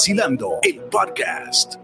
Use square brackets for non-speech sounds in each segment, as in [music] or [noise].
Vacilando, el podcast.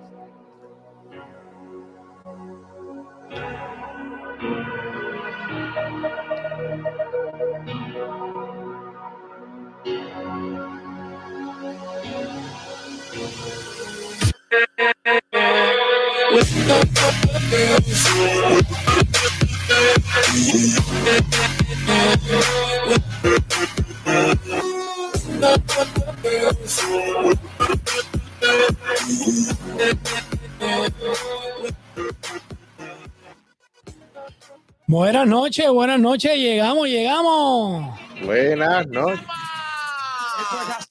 Noches, buenas noches, llegamos, llegamos. Buenas noches.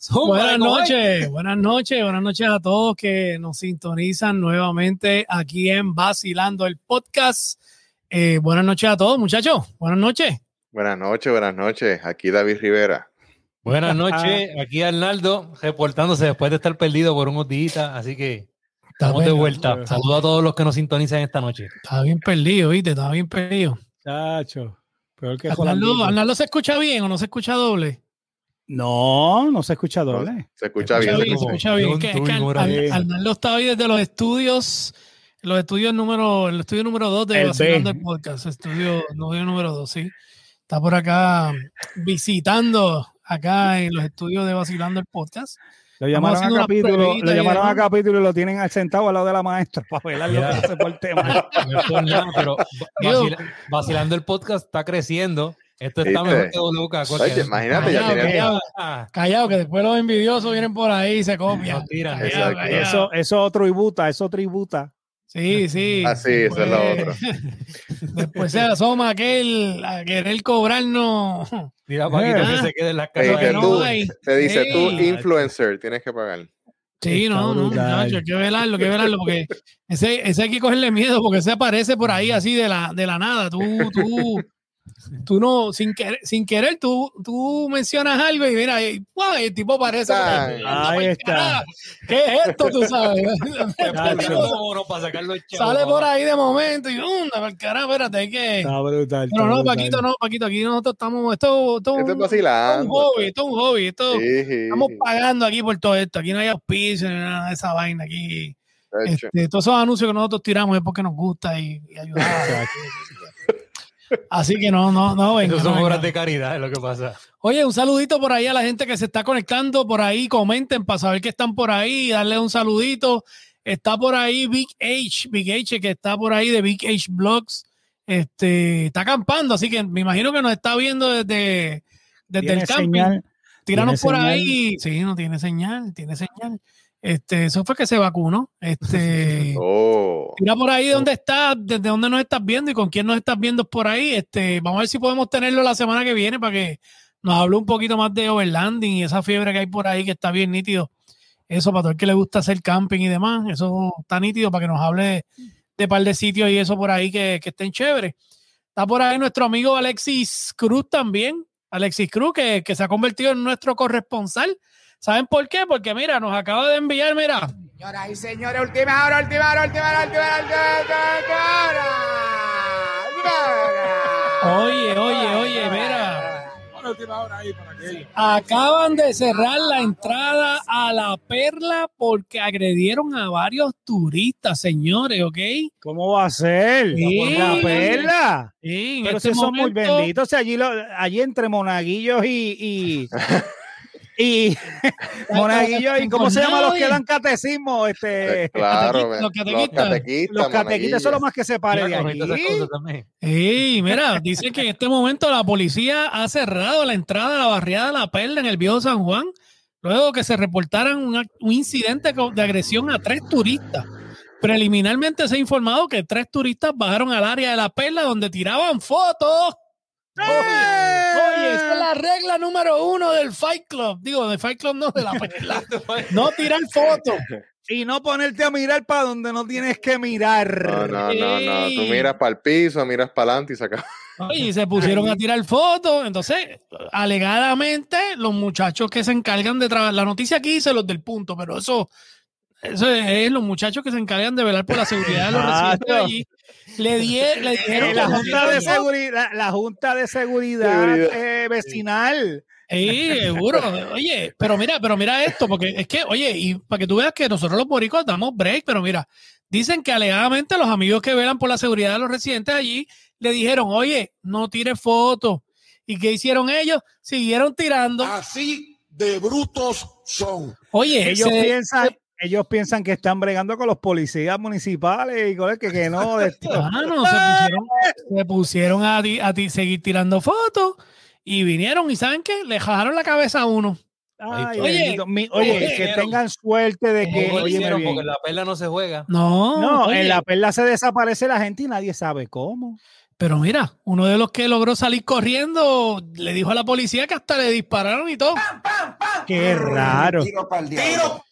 Buenas noches, buenas noches, buenas noches a todos que nos sintonizan nuevamente aquí en Vacilando el Podcast. Eh, buenas noches a todos, muchachos. Buenas noches. Buenas noches, buenas noches. Aquí David Rivera. Buenas [laughs] noches, aquí Arnaldo, reportándose después de estar perdido por unos días, así que estamos de vuelta. Saludos a todos los que nos sintonizan esta noche. Estaba bien perdido, ¿viste? Estaba bien perdido. Chacho, peor que Arnaldo, Arnaldo, se escucha bien o no se escucha doble? No, no se escucha doble. No, se escucha bien. Se escucha bien. Es que, es que Arnaldo, está hoy desde los estudios, los estudios número, el estudio número 2 de Vacilando el Podcast, estudio, estudio número 2, sí. Está por acá visitando acá en los estudios de Vacilando el Podcast. Lo llamaron a capítulo, lo y llamaron a capítulo y lo tienen sentado al lado de la maestra para velar lo que hace por el tema. [laughs] No es por nada, pero va- vacila- vacilando el podcast está creciendo. Esto está ¿Viste? mejor que WK. Oye, imagínate, ya Callado, callado. Callado, que después los envidiosos vienen por ahí y se copian. Callado, Exacto. callado. Eso, eso tributa, eso tributa. Sí, [laughs] sí. Ah, sí, eso es lo otro. [laughs] Después se asoma aquel a querer cobrarnos. Mira, Paquito, Eh. que se quede en las casas. dice no tú, te dice tú, influencer, tienes que pagar. Sí, Está no, no, muchacho, hay que velarlo, hay que velarlo, porque ese, ese hay que cogerle miedo, porque ese aparece por ahí así de la, de la nada. Tú, tú, tú no, sin querer, sin querer tú, tú mencionas algo y mira, y, el tipo aparece. por ahí. Está. carajo, ¿Qué es esto, tú sabes? [laughs] [laughs] Sale por ahí de momento y ¡unda, pa'l carajo! Espérate, hay que. Está brutal. Pero no, brutal. Paquito, no, Paquito, aquí nosotros estamos, esto, esto, Esto es un- esto es un hobby, esto es un hobby, esto, Sí, sí, estamos sí. pagando aquí por todo esto, aquí no hay auspicio ni nada de esa vaina aquí. Este, todos esos anuncios que nosotros tiramos es porque nos gusta y, y ayudar. [laughs] Así que no, no, no, venga, Esas no son venga. obras de caridad, es lo que pasa. Oye, un saludito por ahí a la gente que se está conectando por ahí, comenten para saber que están por ahí, darle un saludito. Está por ahí Big H, Big H que está por ahí de Big H Blogs. Este, está acampando, así que me imagino que nos está viendo desde, desde el camping. señal. Tíranos por señal. ahí. Sí, no tiene señal, tiene señal. Este, eso fue que se vacunó. Este, [laughs] Oh, Mira por ahí dónde estás, desde dónde nos estás viendo y con quién nos estás viendo por ahí. Este, vamos a ver si podemos tenerlo la semana que viene para que nos hable un poquito más de overlanding y esa fiebre que hay por ahí que está bien nítido. Eso para todo el que le gusta hacer camping y demás, eso está nítido para que nos hable de, par de sitios y eso por ahí que, que estén chéveres. Está por ahí nuestro amigo Alexis Cruz también. Alexis Cruz, que, que se ha convertido en nuestro corresponsal. ¿Saben por qué? Porque mira, nos acaba de enviar, mira, Señoras y señores, última hora, última hora, última hora, última hora, última hora, última hora. Oye, oye, oye, mira. Una última hora ahí para que Acaban de cerrar la entrada a la perla porque agredieron a varios turistas, señores, ¿ok? ¿Cómo va a ser? Sí. Por la perla. Sí, en Pero este si son muy benditos. si allí, lo- allí entre monaguillos y. y [laughs] y [laughs] monaguillos y cómo se llaman los que dan catecismo este eh, claro, los catequistas. los catequistas son los más que se paren de. Sí, mira, dice que en este momento la policía ha cerrado la entrada a la barriada de La Perla en el viejo San Juan, luego que se reportaran un, incidente de agresión a tres turistas. Preliminarmente se ha informado que tres turistas bajaron al área de La Perla donde tiraban fotos. Oye, esa es la regla número uno del Fight Club. Digo, del Fight Club no, de La Perla. [laughs] No tirar fotos. [laughs] y no ponerte a mirar para donde no tienes que mirar No, no, no, no. Tú miras para el piso, miras para adelante y sacas. Y se pusieron a tirar fotos. Entonces, alegadamente, los muchachos que se encargan de trabajar, la noticia aquí dice los del punto, pero eso, eso es los muchachos que se encargan de velar por la seguridad de los residentes allí. Le, die- le dijeron Eh, que la junta de seguridad la, la junta de seguridad Seguridad. eh, vecinal Sí, seguro. Oye, pero mira, pero mira esto, porque es que, oye, y para que tú veas que nosotros los boricos damos break, pero mira, dicen que alegadamente los amigos que velan por la seguridad de los residentes allí le dijeron, oye, no tires fotos. ¿Y qué hicieron ellos? Siguieron tirando. Así de brutos son. Oye, Ellos se- piensan, ellos piensan que están bregando con los policías municipales y con el que, que no. [laughs] de se pusieron, se pusieron a, ti- a ti- seguir tirando fotos y vinieron y ¿saben qué? Le jajaron la cabeza a uno. Ay, Oye. Mi- oye, oye, que tengan suerte de que. Bien. Porque la perla no se juega. No, No, oye, en la perla se desaparece la gente y nadie sabe cómo. pero mira, uno de los que logró salir corriendo le dijo a la policía que hasta le dispararon y todo. Qué raro. Tiro para el diablo.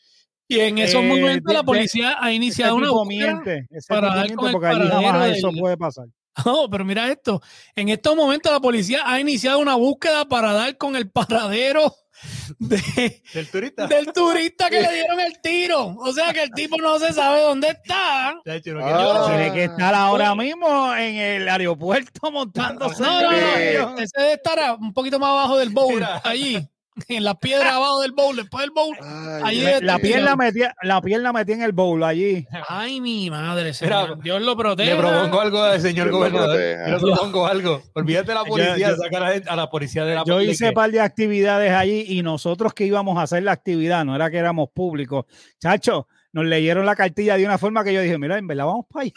Y en esos Eh, momentos de- la de- policía ha Ese iniciado una búsqueda. para dar con el allí paradero jamás del- eso puede pasar. [laughs] No, pero mira esto. En estos momentos la policía ha iniciado una búsqueda para dar con el paradero [laughs] de, Del turista. del turista que le dieron el tiro. O sea que el tipo no se sabe dónde está. Ah. Tiene que estar ahora mismo en el aeropuerto montándose. No, no, no. Ese debe estar un poquito más abajo del bowl, Mira. allí, [laughs] en las piedras abajo del bowl, después del bowl. Ay, Allí La pierna metía, la pierna metía en el bowl allí. Ay, mi madre, Mira, señor. Dios lo protege. Le propongo algo al señor Dios gobernador. Yo le propongo algo. Olvídate de la Yo- policía, yo- saca a la, a la policía de la Yo hice un par de actividades allí y nosotros que íbamos a hacer la actividad, no era que éramos públicos. Chacho, nos leyeron la cartilla de una forma que yo dije, mira, en verdad vamos para allá.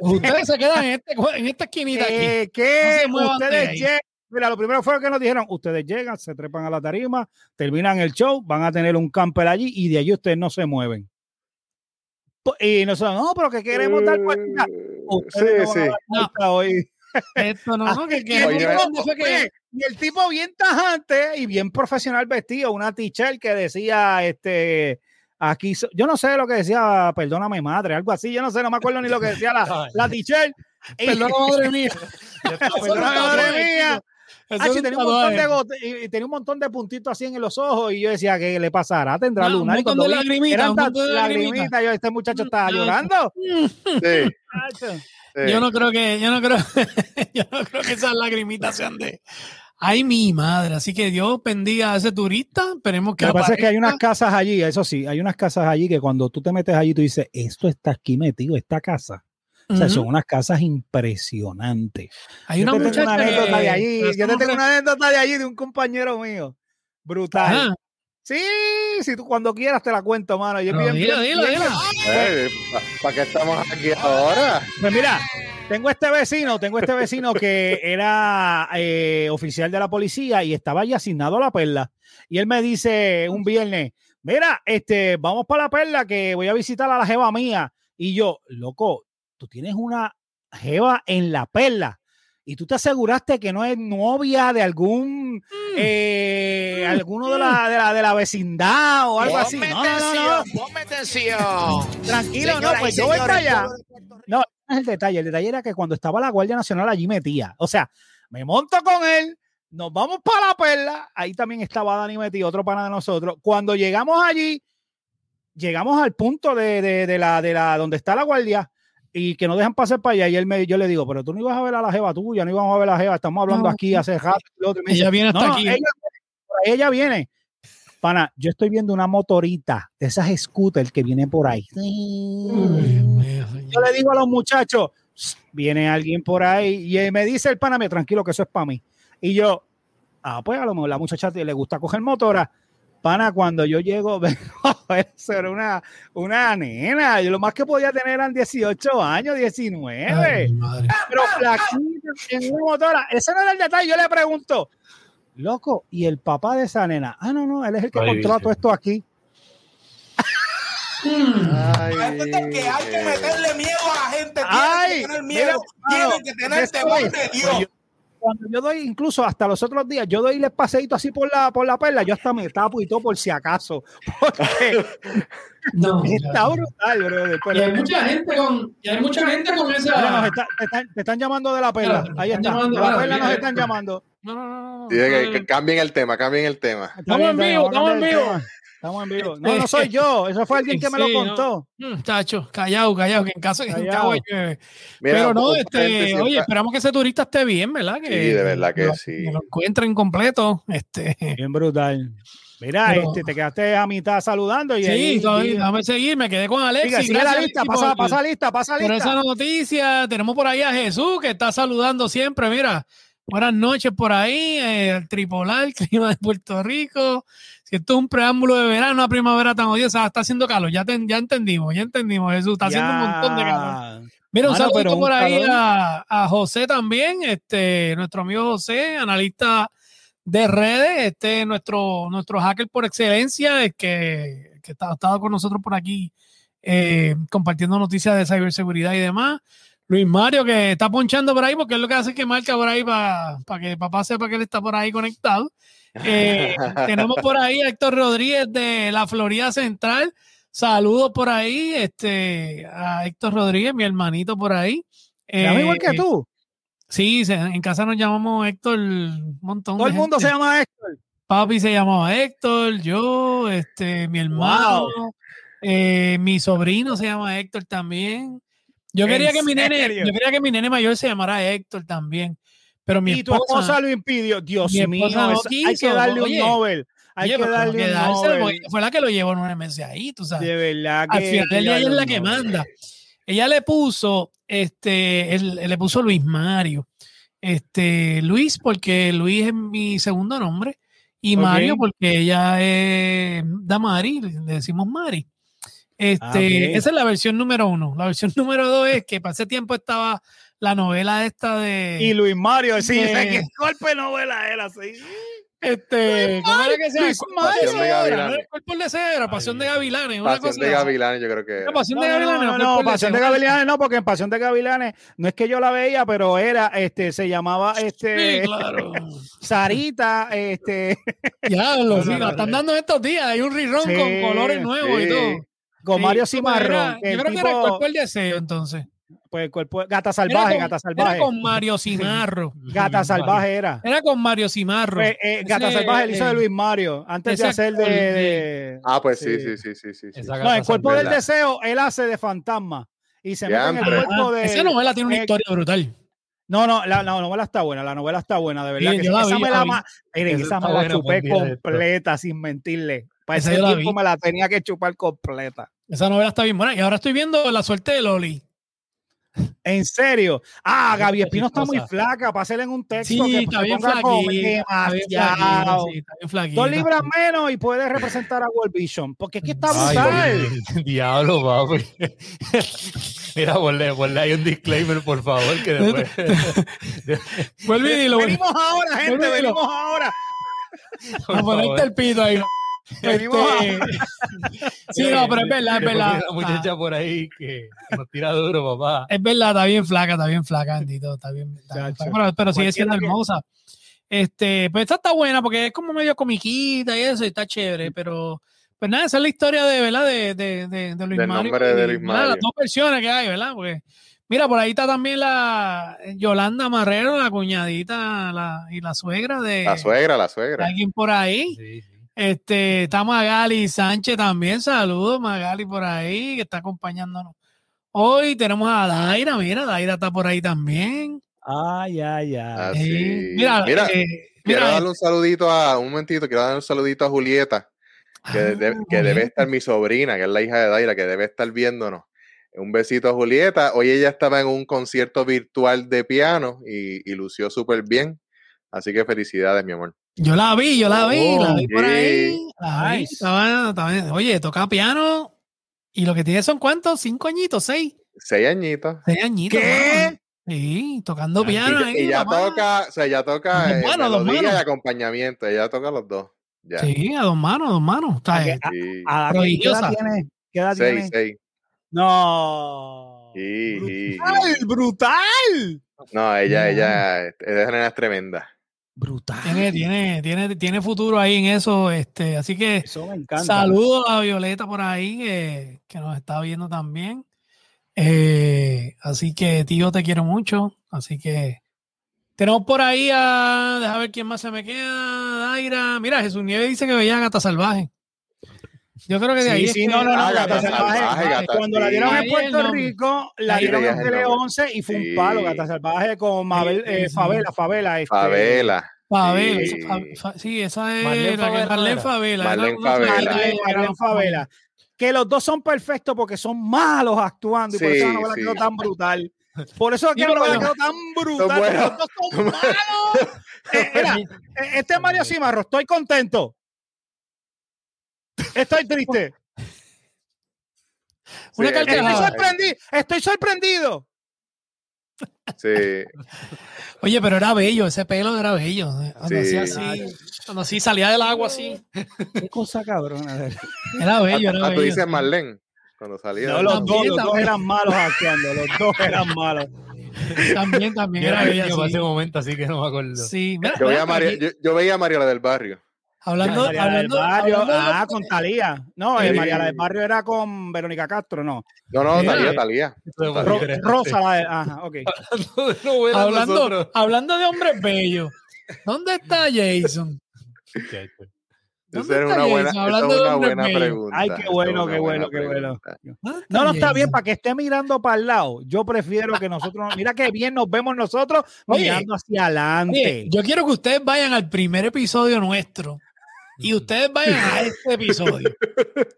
Ustedes se quedan en, este, en esta esquinita aquí. Eh, ¿Qué? No ustedes. Mira, lo primero fue que nos dijeron, ustedes llegan, se trepan a la tarima, terminan el show, van a tener un camper allí y de allí ustedes no se mueven. Y nosotros, no, pero que queremos dar cuenta. Ustedes Sí, no van a sí. dar cuenta hoy. Esto no, no, que, Y que el, Oye, tipo, ¿dónde fue que- oye, y el tipo bien tajante y bien profesional vestido, una t-shirt que decía, este, aquí, so- yo no sé lo que decía, perdóname madre, algo así, yo no sé, no me acuerdo ni lo que decía la, [laughs] la t-shirt. Y- Perdón, madre mía. Perdóname, madre mía. [laughs] Ah, un tenía, un montón de gote- y, y tenía un montón de puntitos así en los ojos y yo decía, ¿qué le pasará? ¿Tendrá Ah, un lunar? Y montón cuando de lagrimitas, eran un tan- montón de lagrimitas. lagrimitas, yo, este muchacho estaba Ah, llorando. Sí. Yo no creo que, yo no creo, [laughs] yo no creo que esas lagrimitas sean de. Ay, mi madre. Así que Dios bendiga a ese turista. Esperemos que Lo que pasa es que hay unas casas allí, eso sí, hay unas casas allí que cuando tú te metes allí, tú dices, esto está aquí metido, esta casa. O sea, son unas casas impresionantes. Hay yo una te tengo una muchacha anécdota que- de allí, yo te tengo una anécdota de allí de un compañero mío. Brutal. Ajá. Sí, si tú cuando quieras te la cuento, mano. Bien- dilo, bien- dilo, bien- dilo. ¿Para qué estamos aquí ahora? Pues mira, tengo este vecino, tengo este vecino que era eh, oficial de la policía y estaba allí asignado a la perla. Y él me dice un viernes, mira, este, vamos para la perla que voy a visitar a la jeva mía. Y yo, loco, tú tienes una jeva en la perla. Y tú te aseguraste que no es novia de algún eh, alguno de la, de la de la vecindad o algo así. No, no, no, no. atención, ponme atención. Tranquilo, no, pues yo voy para allá. No, no es el detalle. El detalle era que cuando estaba la Guardia Nacional allí metía. O sea, me monto con él, nos vamos para la perla. Ahí también estaba Dani metido, otro pana de nosotros. Cuando llegamos allí, llegamos al punto de, de- de la, de la donde está la guardia y que no dejan pasar para allá. Y él me, yo le digo, pero tú no ibas a ver a la jeva tuya, no íbamos a ver a la jeva, estamos hablando No. aquí hace rato. otro. Dice, Ella viene hasta no, aquí. ella, viene. Pana, yo estoy viendo una motorita de esas scooter que viene por ahí. Yo le digo a los muchachos, viene alguien por ahí y me dice el pana, "Mira, tranquilo que eso es para mí. Y yo, ah, pues a lo mejor la muchacha le gusta coger motora. Pana, cuando yo llego, [laughs] eso era una, una nena. Yo lo más que podía tener eran 18 años, 19. Ay, madre. pero flaquita en una motora. Ese no era el detalle. Yo le pregunto, loco, ¿y el papá de esa nena? Ah, no, no, él es el que Ay, controla todo esto aquí. Ay, Hay que hay que meterle miedo a la gente. Ay, Tienen que tener miedo. Tienen que tener temor de Dios. Cuando yo doy, incluso hasta los otros días, yo doy el paseíto así por la, por la perla, yo hasta me tapo y todo por si acaso. [laughs] Porque [laughs] No, está brutal, brother. Pero- y hay mucha gente con, y hay mucha gente con Mira, nos esa. está- te, están, te están llamando de la perla. Ahí está. llamando, De la perla nos están llamando. No, no, no, no. Sí, que- no. que cambien el tema, cambien el tema. Estamos en vivo, estamos en vivo. Estamos en vivo. No, no soy yo. Eso fue alguien que me lo Sí, no. contó. Mm, Chacho, callado, callado, que en caso. Cabo llueve. Mira, Pero no, este, oye, está- esperamos que ese turista esté bien, ¿verdad? Que, Sí, de verdad que sí. Que lo encuentren completo. Este, Bien brutal. Mira, Pero- este, te quedaste a mitad saludando y sí, ahí. déjame seguir, me quedé con Alexis. siga, sigue la lista, pasa, por- pasa lista, pasa por esa lista. noticia. Tenemos por ahí a Jesús que está saludando siempre. Mira, buenas noches por ahí, eh, el tripolar, el [laughs] clima de Puerto Rico. Si esto es un preámbulo de verano, una primavera tan odiosa, está haciendo calor. Ya, ten- ya entendimos, ya entendimos, Jesús. Está haciendo un montón de calor. Mira, un un por ahí a, a José también, este, nuestro amigo José, analista de redes, este, nuestro, nuestro hacker por excelencia, el que, que está, ha estado con nosotros por aquí eh, compartiendo noticias de ciberseguridad y demás. Luis Mario, que está ponchando por ahí, porque es lo que hace que marca por ahí para que papá sepa que él está por ahí conectado. Eh, tenemos por ahí a Héctor Rodríguez de la Florida Central. Saludos por ahí, este, a Héctor Rodríguez, mi hermanito por ahí. ¿Se llama igual Eh, que tú? Sí, en casa nos llamamos Héctor un montón Todo de el mundo se llama Héctor. Papi se llamaba Héctor, yo, este, mi hermano, eh, mi sobrino se llama Héctor también. Yo ¿En quería que mi nene, yo quería que mi nene mayor se llamara Héctor también, pero mi y tu esposa, lo impidió. Dios mi mío, no eso- hay que darle Oye, un Nobel. Hay oye, que darle un dárselo, Nobel. fue la que lo llevó nueve meses ahí, tú sabes. De verdad Al que. final del día ella es la que Nobel. manda. Ella le puso, este, él, él le puso Luis Mario. Este, Luis, porque Luis es mi segundo nombre, y Ok. Mario, porque ella es Damari, le decimos Mari. Este, Ah, ok. esa es la versión número uno. La versión [laughs] número dos es que para ese tiempo estaba la novela esta de. Y Luis Mario, sí, de- ¿qué golpe [laughs] novela era así? este, ¿cómo era que se llama? ¿no el Cuerpo de Cebra, Pasión de Gavilanes. una Pasión cosa de. Gavilanes, yo creo que. Era Pasión No, de no, Gavilanes. no, no, de Pasión de. Gavilanes no, porque en Pasión de Gavilanes no es que yo la veía, pero era, este, se llamaba, este, Sí, claro. [laughs] Sarita, este, Ya, [laughs] lo, No, sí, no, la no, están no. dando estos días. Hay un rirón Sí, con colores nuevos y sí. todo. con Sí, Mario Cimarrón. Yo creo que era el cuerpo del deseo, entonces. Pues, el cuerpo, gata salvaje, era con, gata salvaje. Era con Mario Cimarro. [laughs] Gata salvaje era. Era con Mario Cimarro. Pues, eh, Gata Ese, salvaje el hizo de Luis Mario, antes de hacer de, de- Ah, pues sí, Sí. sí, sí, sí, No, el cuerpo del deseo, él hace de fantasma. Y se mete en el cuerpo de. Esa novela tiene una eh, historia brutal. No, no, la, la novela está buena, la novela está buena, de verdad. Que sí. esa vi, me la, ma- miren, Esa me la chupé esto. completa, sin mentirle. Para Esa ese yo la tiempo vi. me la tenía que chupar completa. Esa novela está bien buena. Y ahora estoy viendo La suerte de Loli. En serio. Ah, Gaby Espino está muy flaca. Pásale en un texto Sí, que está bien flaquita. Está bien flaquita. sí, está bien flaquita. Dos libras menos y puede representar a World Vision. Porque es que está Ay, brutal. [laughs] diablo, papi. [laughs] Mira, ponle, ponle ahí un disclaimer, por favor, que [laughs] después. Vuelve y dilo. venimos ahora, gente, venimos ahora. A ponerte el pito ahí. Venimos Este, sí, no, pero es verdad, es verdad. muchacha por ahí que, que nos tira duro, papá. Es verdad, está bien flaca, está bien flaca, Andito, está bien. está bien flaca, pero, pero sigue siendo hermosa. Este, pues esta está buena porque es como medio comiquita y eso, y está chévere, pero pues nada, esa es la historia de, ¿verdad? De, de, de, de Luis Del Mario. nombre de Luis nada, Mario. Las dos versiones que hay, ¿verdad? Porque, mira, por ahí está también la Yolanda Marrero, la cuñadita la, y la suegra de, La suegra, la suegra. alguien por ahí. Sí, sí. Este, está Magali Sánchez también. Saludos, Magali por ahí, que está acompañándonos. Hoy tenemos a Daira, mira, Daira está por ahí también. Ay, ay, ay. Ah, Eh, sí. mira, Mira, eh, Quiero mira, darle un saludito a, un momentito, quiero darle un saludito a Julieta, que, ah, de- que debe estar mi sobrina, que es la hija de Daira, que debe estar viéndonos. Un besito a Julieta. Hoy ella estaba en un concierto virtual de piano y, y lució súper bien. Así que felicidades, mi amor. Yo la vi, yo la vi, la vi por ahí. la vi, Nice. estaba- estaba- oye, toca piano. Y lo que tiene son cuántos? ¿Cinco añitos? ¿Seis? Seis añitos. Seis añitos. ¿Qué? Sí, tocando piano. Y, ahí, y ya papá. toca, o sea, ya toca Dos eh, manos, melodía y acompañamiento. Ella toca los dos. Ya. Sí, a dos manos, a dos manos. A- a ¿Qué edad tiene? ¿Qué edad Seis, tiene? seis. No. Sí, sí, sí. Brutal, brutal. No, ella, No. ella, esa nena es tremenda. Brutal. tiene, tiene, tiene, tiene futuro ahí en eso. Este, así que Eso me encanta. Saludos a Violeta por ahí, que, que nos está viendo también. Eh, así que, tío, te quiero mucho. Así que tenemos por ahí a. Deja ver quién más se me queda. Daira. Mira, Jesús Nieves dice que veía a Gata Salvaje. Yo creo que de ahí. Sí, no, no, no, Ah, Cuando la dieron en Puerto. Rico, la dieron en el Tele nombre. 11 y fue un palo, Gata Salvaje con Mabel, eh. Favela, Favela. Este, Favela. Favela, Sí. esa- fa- fa- sí, esa es Marlene Favela, Marlene. Favela. Que los dos son perfectos porque son malos actuando y por eso la novela sí. quedó tan brutal. Por eso es [laughs] que Sí, la pero novela bueno. quedó tan brutal. Los dos son malos. [laughs] Eh, mira, eh, este es Mario Cimarro. Estoy contento. Estoy triste. Una Sí, carcajada. Estoy sorprendido. Estoy sorprendido. Sí. Oye, pero era bello, ese pelo era bello. Cuando Sí. hacía así, cuando así salía del agua así. Qué cosa cabrona. Era bello, era Ah, tú bello. dices Marlene. Cuando salía. No, los También, dos, los dos eran malos actuando. Los dos eran malos. También, también Yo era niño para ese momento, así que no me acuerdo. Sí, mira, yo, veía mira, a María- yo, yo veía a Mariola del Barrio. Hablando, María del hablando, Barrio. hablando de Ah, los- con Talía. No, eh. María del Barrio era con Verónica Castro, no. No, no, Talía, Talía. Ro- Rosa, la de. Ajá, ok. [laughs] hablando, hablando de hombres bellos, ¿dónde está Jason? Esa ¿Dónde era está una buena, Hablando es de una buena pregunta. Ay, qué bueno, qué bueno, qué bueno. pregunta. ¿Dónde No, no está Jason? bien, para que esté mirando para el lado. Yo prefiero que nosotros. Mira qué bien nos vemos nosotros Oye, mirando hacia adelante. Oye, yo quiero que ustedes vayan al primer episodio nuestro y ustedes vayan a este episodio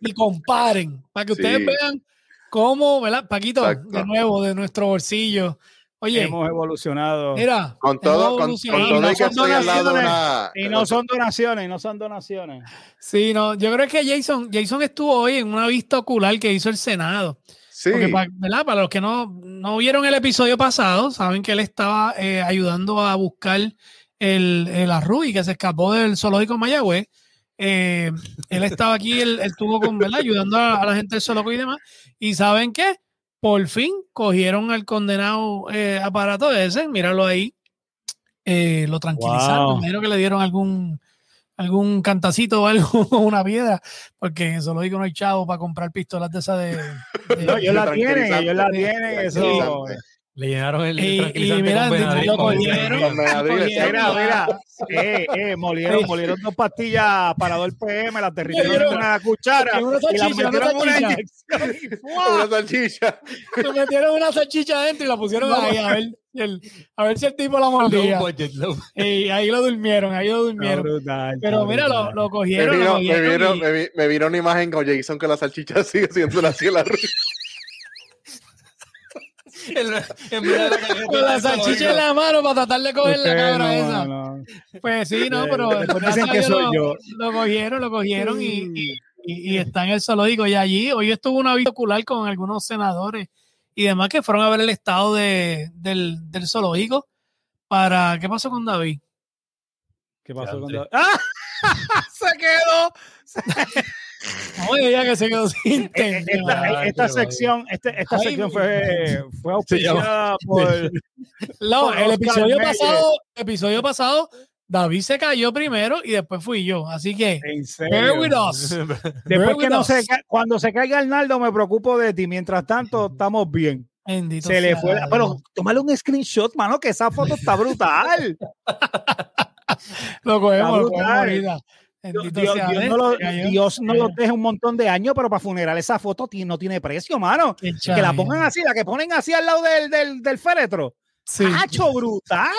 y comparen para que ustedes Sí. vean cómo, ¿verdad? Paquito, Exacto. de nuevo, de nuestro bolsillo. Oye, Hemos evolucionado. mira, Con todo, con, todo no y que son estoy al lado de donaciones, una. Y no son donaciones, y no son donaciones. Sí, no, yo creo que Jason, Jason estuvo hoy en una vista ocular que hizo el Senado. Sí, Porque ¿verdad? para los que no, no vieron el episodio pasado, saben que él estaba eh, ayudando a buscar el, el arruy que se escapó del zoológico Mayagüez. Eh, él estaba aquí, él, él estuvo con, ¿verdad? ayudando a, a la gente del zoológico y demás. Y ¿saben qué? Por fin cogieron al condenado eh, aparato ese, míralo ahí. Eh, lo tranquilizaron, Wow. me imagino que le dieron algún algún cantacito o algo, [laughs] una piedra, porque en el zoológico no hay chavo para comprar pistolas de esas de, de- No, ellos la tienen, ellos la tienen. Eso. Le llenaron el Y- y mira, lo Benadryl, cogieron Mira, eh, eh, molieron, molieron dos pastillas para dos PM, las derritieron Molieron- en una cuchara una y las salchicha, una metieron en una salchicha. inyección [laughs] y ¡fua! Una salchicha. Le metieron una salchicha adentro y la pusieron ahí a ver, si el, a ver si el tipo la mordía. Y ahí lo durmieron, ahí lo durmieron. brutal, está Pero mira, lo, brutal. lo Me cogieron. lo vino, me, cogieron vino, y- me, vi- me vino una imagen con Jason que la salchicha [laughs] sigue siendo la ciela En la- en vez de la cajeta con la salchicha en la mano para tratar de coger la cabra no, esa. no. Pues sí, no, pero dicen que Dios soy lo, yo. lo cogieron, lo cogieron y, y, y- y está en el zoológico. Y allí, hoy estuvo una vista ocular con algunos senadores y demás que fueron a ver el estado de, del, del zoológico para... ¿Qué pasó con David? ¿Qué pasó con Diantre. ¡Ah! [laughs] Se quedó. [laughs] Oye, ya que se quedó sin Eh, tema. Esta, Ay, esta qué sección, este- esta Ay, sección fue, fue auspiciada por. No, por el episodio Meyer. pasado, episodio pasado, David se cayó primero y después fui yo. Así que, bear with us. [laughs] Después Bear que with no us. se cuando se caiga Arnaldo, me preocupo de ti. Mientras tanto, estamos bien. Bendito Se le fue. la-. Pero tómale un screenshot, mano, que esa foto está brutal. [laughs] Lo cogemos, lo brutal. cogemos ahorita. Dios, no lo, se cayó. Dios no Se lo cayó. deje un montón de años, pero para funeral esa foto no tiene precio, mano. Qué Que la pongan así, la que ponen así al lado del, del, del féretro. Sí. ¡Hacho, brutal!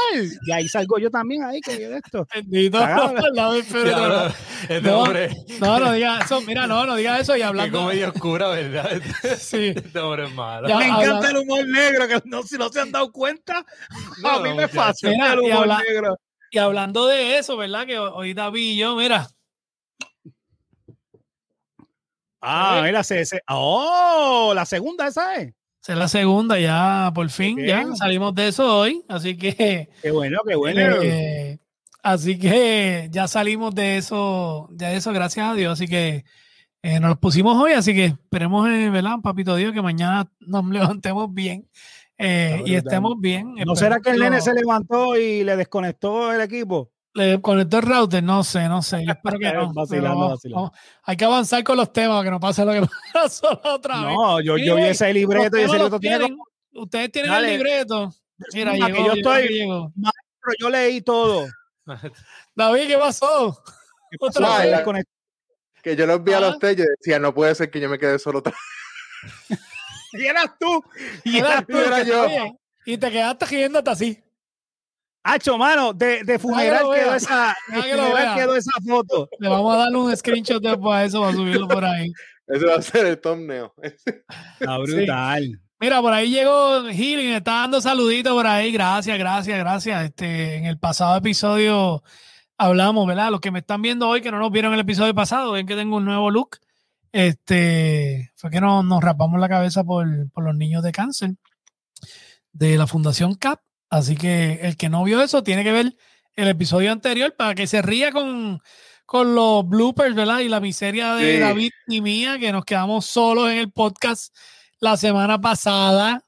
Y ahí salgo yo también ahí con esto. Bendito. Cagado. [laughs] al lado del féretro. Diablo, Este No. hombre, No, no diga eso. Mira, no, no diga eso. Y qué hablando. comedia oscura, ¿verdad? [laughs] Sí. Este hombre es malo. Ya, Me encanta el humor negro, que no, si no se han dado cuenta, No, a mí me fascina Mira, el y humor habla- negro. Y hablando de eso, ¿verdad? Que hoy David y yo, mira, Ah, mira, se, se- ¡Oh! La segunda esa es. esa es la segunda, ya por fin, ya salimos de eso hoy. Así que. Qué bueno, qué bueno. Eh, así que ya salimos de eso, de eso, gracias a Dios. Así que eh, nos los pusimos hoy, así que esperemos, eh, ¿verdad, papito Dios, que mañana nos [laughs] levantemos bien eh, y estemos bien. ¿No será que el nene se levantó y le desconectó el equipo? le conectó el router? No sé, no sé. Yo espero que [laughs] no. Vacilando, vacilando. hay que avanzar con los temas, que no pase lo que [laughs] pasó la otra vez. No, yo, yo vi ese libreto y ese libreto tiene tienen. como- Ustedes tienen Dale. el libreto. Mira, Mira, que llegó, yo llegó, estoy- llegó. Pero yo leí todo. [laughs] David, ¿qué pasó? ¿Qué pasó? Otra vez. Desconectó. Que yo los vi a los tres y decía, no puede ser que yo me quede solo. otra [laughs] Y eras tú. Y Era eras tú, era yo. oye, y te quedaste riéndote así. Hacho, mano, de, de funeral lo quedó esa, [laughs] que quedó esa foto. Le vamos a darle un screenshot después a eso para subirlo por ahí. [laughs] Ese va a ser el thumbnail. Está brutal. Mira, por ahí llegó Healing, está dando saluditos por ahí. Gracias, gracias, gracias. Este, en el pasado episodio hablamos, ¿verdad? Los que me están viendo hoy que no nos vieron el episodio pasado, ven que tengo un nuevo look. Este, fue que nos, nos rapamos la cabeza por, por los niños de cáncer de la Fundación CAP. Así que el que no vio eso tiene que ver el episodio anterior para que se ría con, con los bloopers, ¿verdad? Y la miseria de Sí. David y mía, que nos quedamos solos en el podcast la semana pasada.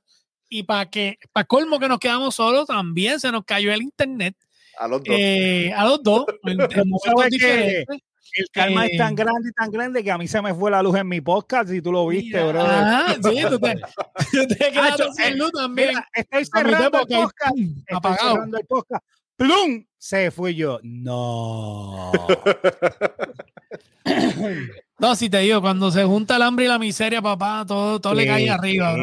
Y para que, para colmo que nos quedamos solos, también se nos cayó el internet A los dos. eh, a los dos en, en momentos ¿Sabes qué? El karma Eh, es tan grande y tan grande que a mí se me fue la luz en mi podcast y tú lo viste, bro. Ah, sí, tú te, [laughs] [laughs] tú te Hacho, sin eh, luz también. Mira, estoy cerrando el podcast. Estoy apagado. cerrando el podcast. ¡Plum! Se fui yo. No. [laughs] [clears throat] No, si te digo, cuando se junta el hambre y la miseria, papá, todo, todo le cae arriba.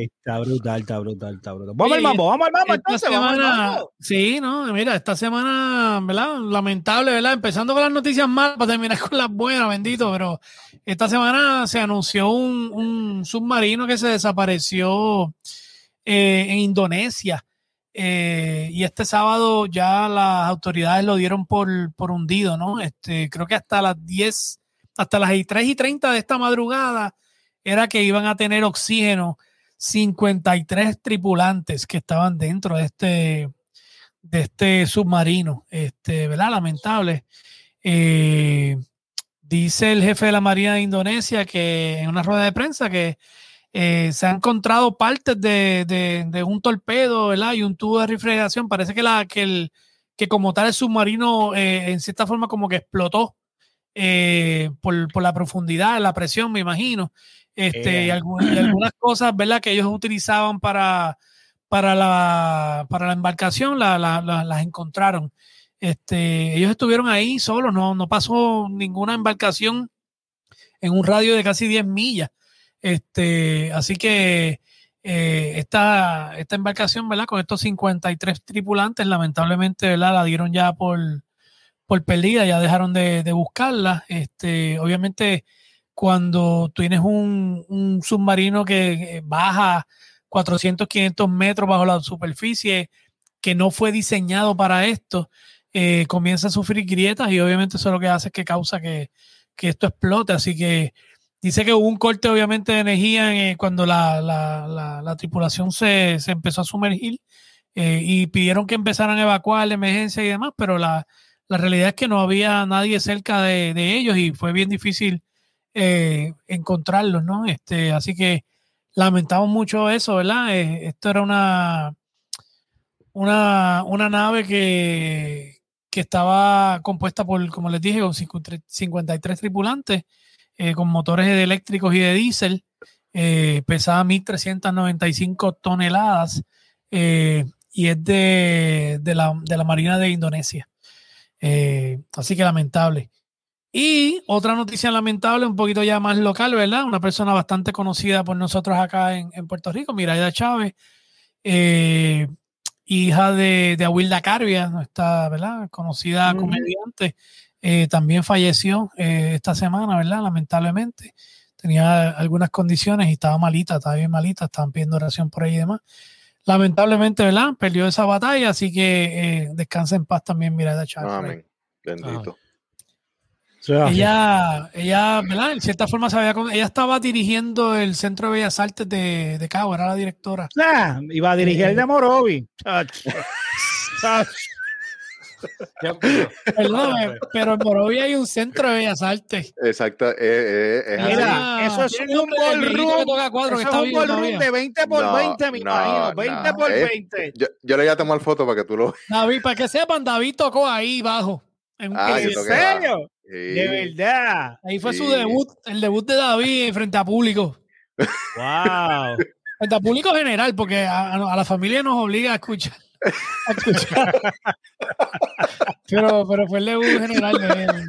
Está brutal, está brutal, está brutal. Vamos al mambo, vamos al mambo Esta entonces. Vamos al semana, mambo. sí, no, mira, esta semana, ¿verdad? Lamentable, ¿verdad? Empezando con las noticias malas para terminar [laughs] con las buenas, bendito, pero esta semana se anunció un, un submarino que se desapareció eh, en Indonesia. Eh, y este sábado ya las autoridades lo dieron por, por hundido, ¿no? Este, creo que hasta las 10, hasta las 3 y 30 de esta madrugada era que iban a tener oxígeno 53 tripulantes que estaban dentro de este, de este submarino, este, ¿verdad? Lamentable. Eh, dice el jefe de la Marina de Indonesia que en una rueda de prensa que eh, se han encontrado partes de, de- un torpedo, ¿verdad? Y un tubo de refrigeración. Parece que, la, que, el, que como tal el submarino eh, en cierta forma como que explotó eh, por, por la profundidad, la presión, me imagino. Este, y, Eh. y algunas cosas, ¿verdad? Que ellos utilizaban para, para, la, para la embarcación, la- la- la- las encontraron. Este, ellos estuvieron ahí solos, no, no pasó ninguna embarcación en un radio de casi 10 millas. Este, así que eh, esta, esta embarcación, ¿verdad? Con estos 53 tripulantes, lamentablemente, ¿verdad? La dieron ya por, por perdida, ya dejaron de, de buscarla. Este, obviamente, cuando tú tienes un, un submarino que baja 400, 500 metros bajo la superficie, que no fue diseñado para esto, eh, comienza a sufrir grietas y obviamente eso lo que hace es que causa que, que esto explote. Así que dice que hubo un corte obviamente de energía en, eh, cuando la, la- la- la tripulación se, se empezó a sumergir eh, y pidieron que empezaran a evacuar la emergencia y demás, pero la, la realidad es que no había nadie cerca de, de ellos y fue bien difícil eh, encontrarlos, ¿no? Este, así que lamentamos mucho eso, ¿verdad? Eh, esto era una, una, una nave que, que estaba compuesta por, como les dije, con 53 53 tripulantes, eh, con motores eléctricos y de diésel, pesaba 1.395 toneladas y es de, de la, de la Marina de Indonesia. Eh, así que lamentable. Y otra noticia lamentable, un poquito ya más local, ¿verdad? Una persona bastante conocida por nosotros acá en, en Puerto Rico, Miraida Chávez, eh, hija de, de Awilda Carvia, nuestra, ¿verdad? Conocida Ujú. comediante, eh, también falleció eh, esta semana, ¿verdad? Lamentablemente. Tenía algunas condiciones y estaba malita, estaba bien malita, estaban pidiendo oración por ahí y demás. Lamentablemente, ¿verdad? Perdió esa batalla, así que eh, descansa en paz también por ahí. Amén. Bendito. Ella, ella, ¿verdad? En cierta forma sabía con, ella estaba dirigiendo el Centro de Bellas Artes de, de Cabo, era la directora. Ah, iba a dirigir el de Morovi. [laughs] Chacho. Chacho. Ya empezó. Perdóname, pero en Morovia hay un Centro de Bellas Artes. Exacto. eh, eh, es así. Mira, Ah, eso es un que ballroom. toca cuatro, que Eso está es un ballroom todavía. de 20 por No, 20, me no, imagino. 20 no, por eh. 20. Yo, yo le voy a tomar foto para que tú lo veas. David, para que sepan, David tocó ahí bajo. En un Ah, ¿En serio? Sí. De verdad. ahí fue su sí. debut, el debut de David frente a público. Wow. Frente a público general, porque a, a la familia nos obliga a escuchar. A escuchar. pero, pero fue el debut general de él. [laughs]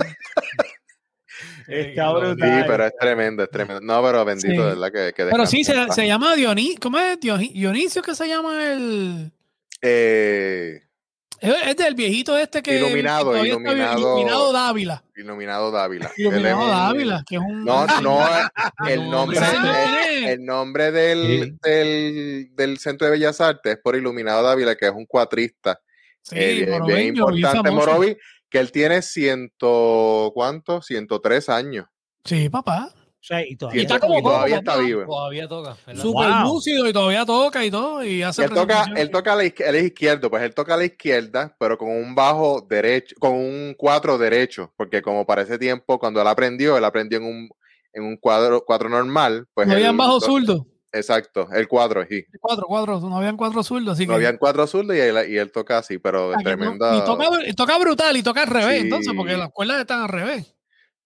Está Sí, brutal. pero es tremendo, es tremendo. No, pero bendito, Sí. verdad que, que Pero sí, se, llama Dionisio. ¿Cómo es Dioni- Dionisio que se llama el. Eh, Es es del viejito este que. Iluminado, iluminado. Iluminado Dávila. Iluminado Dávila. Es Iluminado un- Dávila, que es un. No, no, [laughs] el No, nombre, el, nombre del, Sí. del, del Centro de Bellas Artes es por Iluminado Dávila, que es un cuatrista Sí, eh, bien- importante. Morovi, que él tiene ciento, ¿cuánto? 103 años. Sí, papá. Y todavía Y, está como y todavía bobo, está papá. vivo. Todavía toca. Súper Wow. lúcido y todavía toca y todo. Y hace Él toca, él toca a la él es izquierdo, pues él toca a la izquierda, pero con un bajo derecho, con un cuatro derecho, porque como para ese tiempo, cuando él aprendió, él aprendió en un, en un cuadro, cuatro normal, pues no habían bajo zurdo. Exacto, el cuadro, sí. Cuatro, cuatro. No habían cuatro zurdos. Así No que. habían cuatro zurdos y él, y él toca así, pero no- tremenda. y toca, y toca brutal y toca al revés, Sí. entonces, porque las cuerdas están al revés.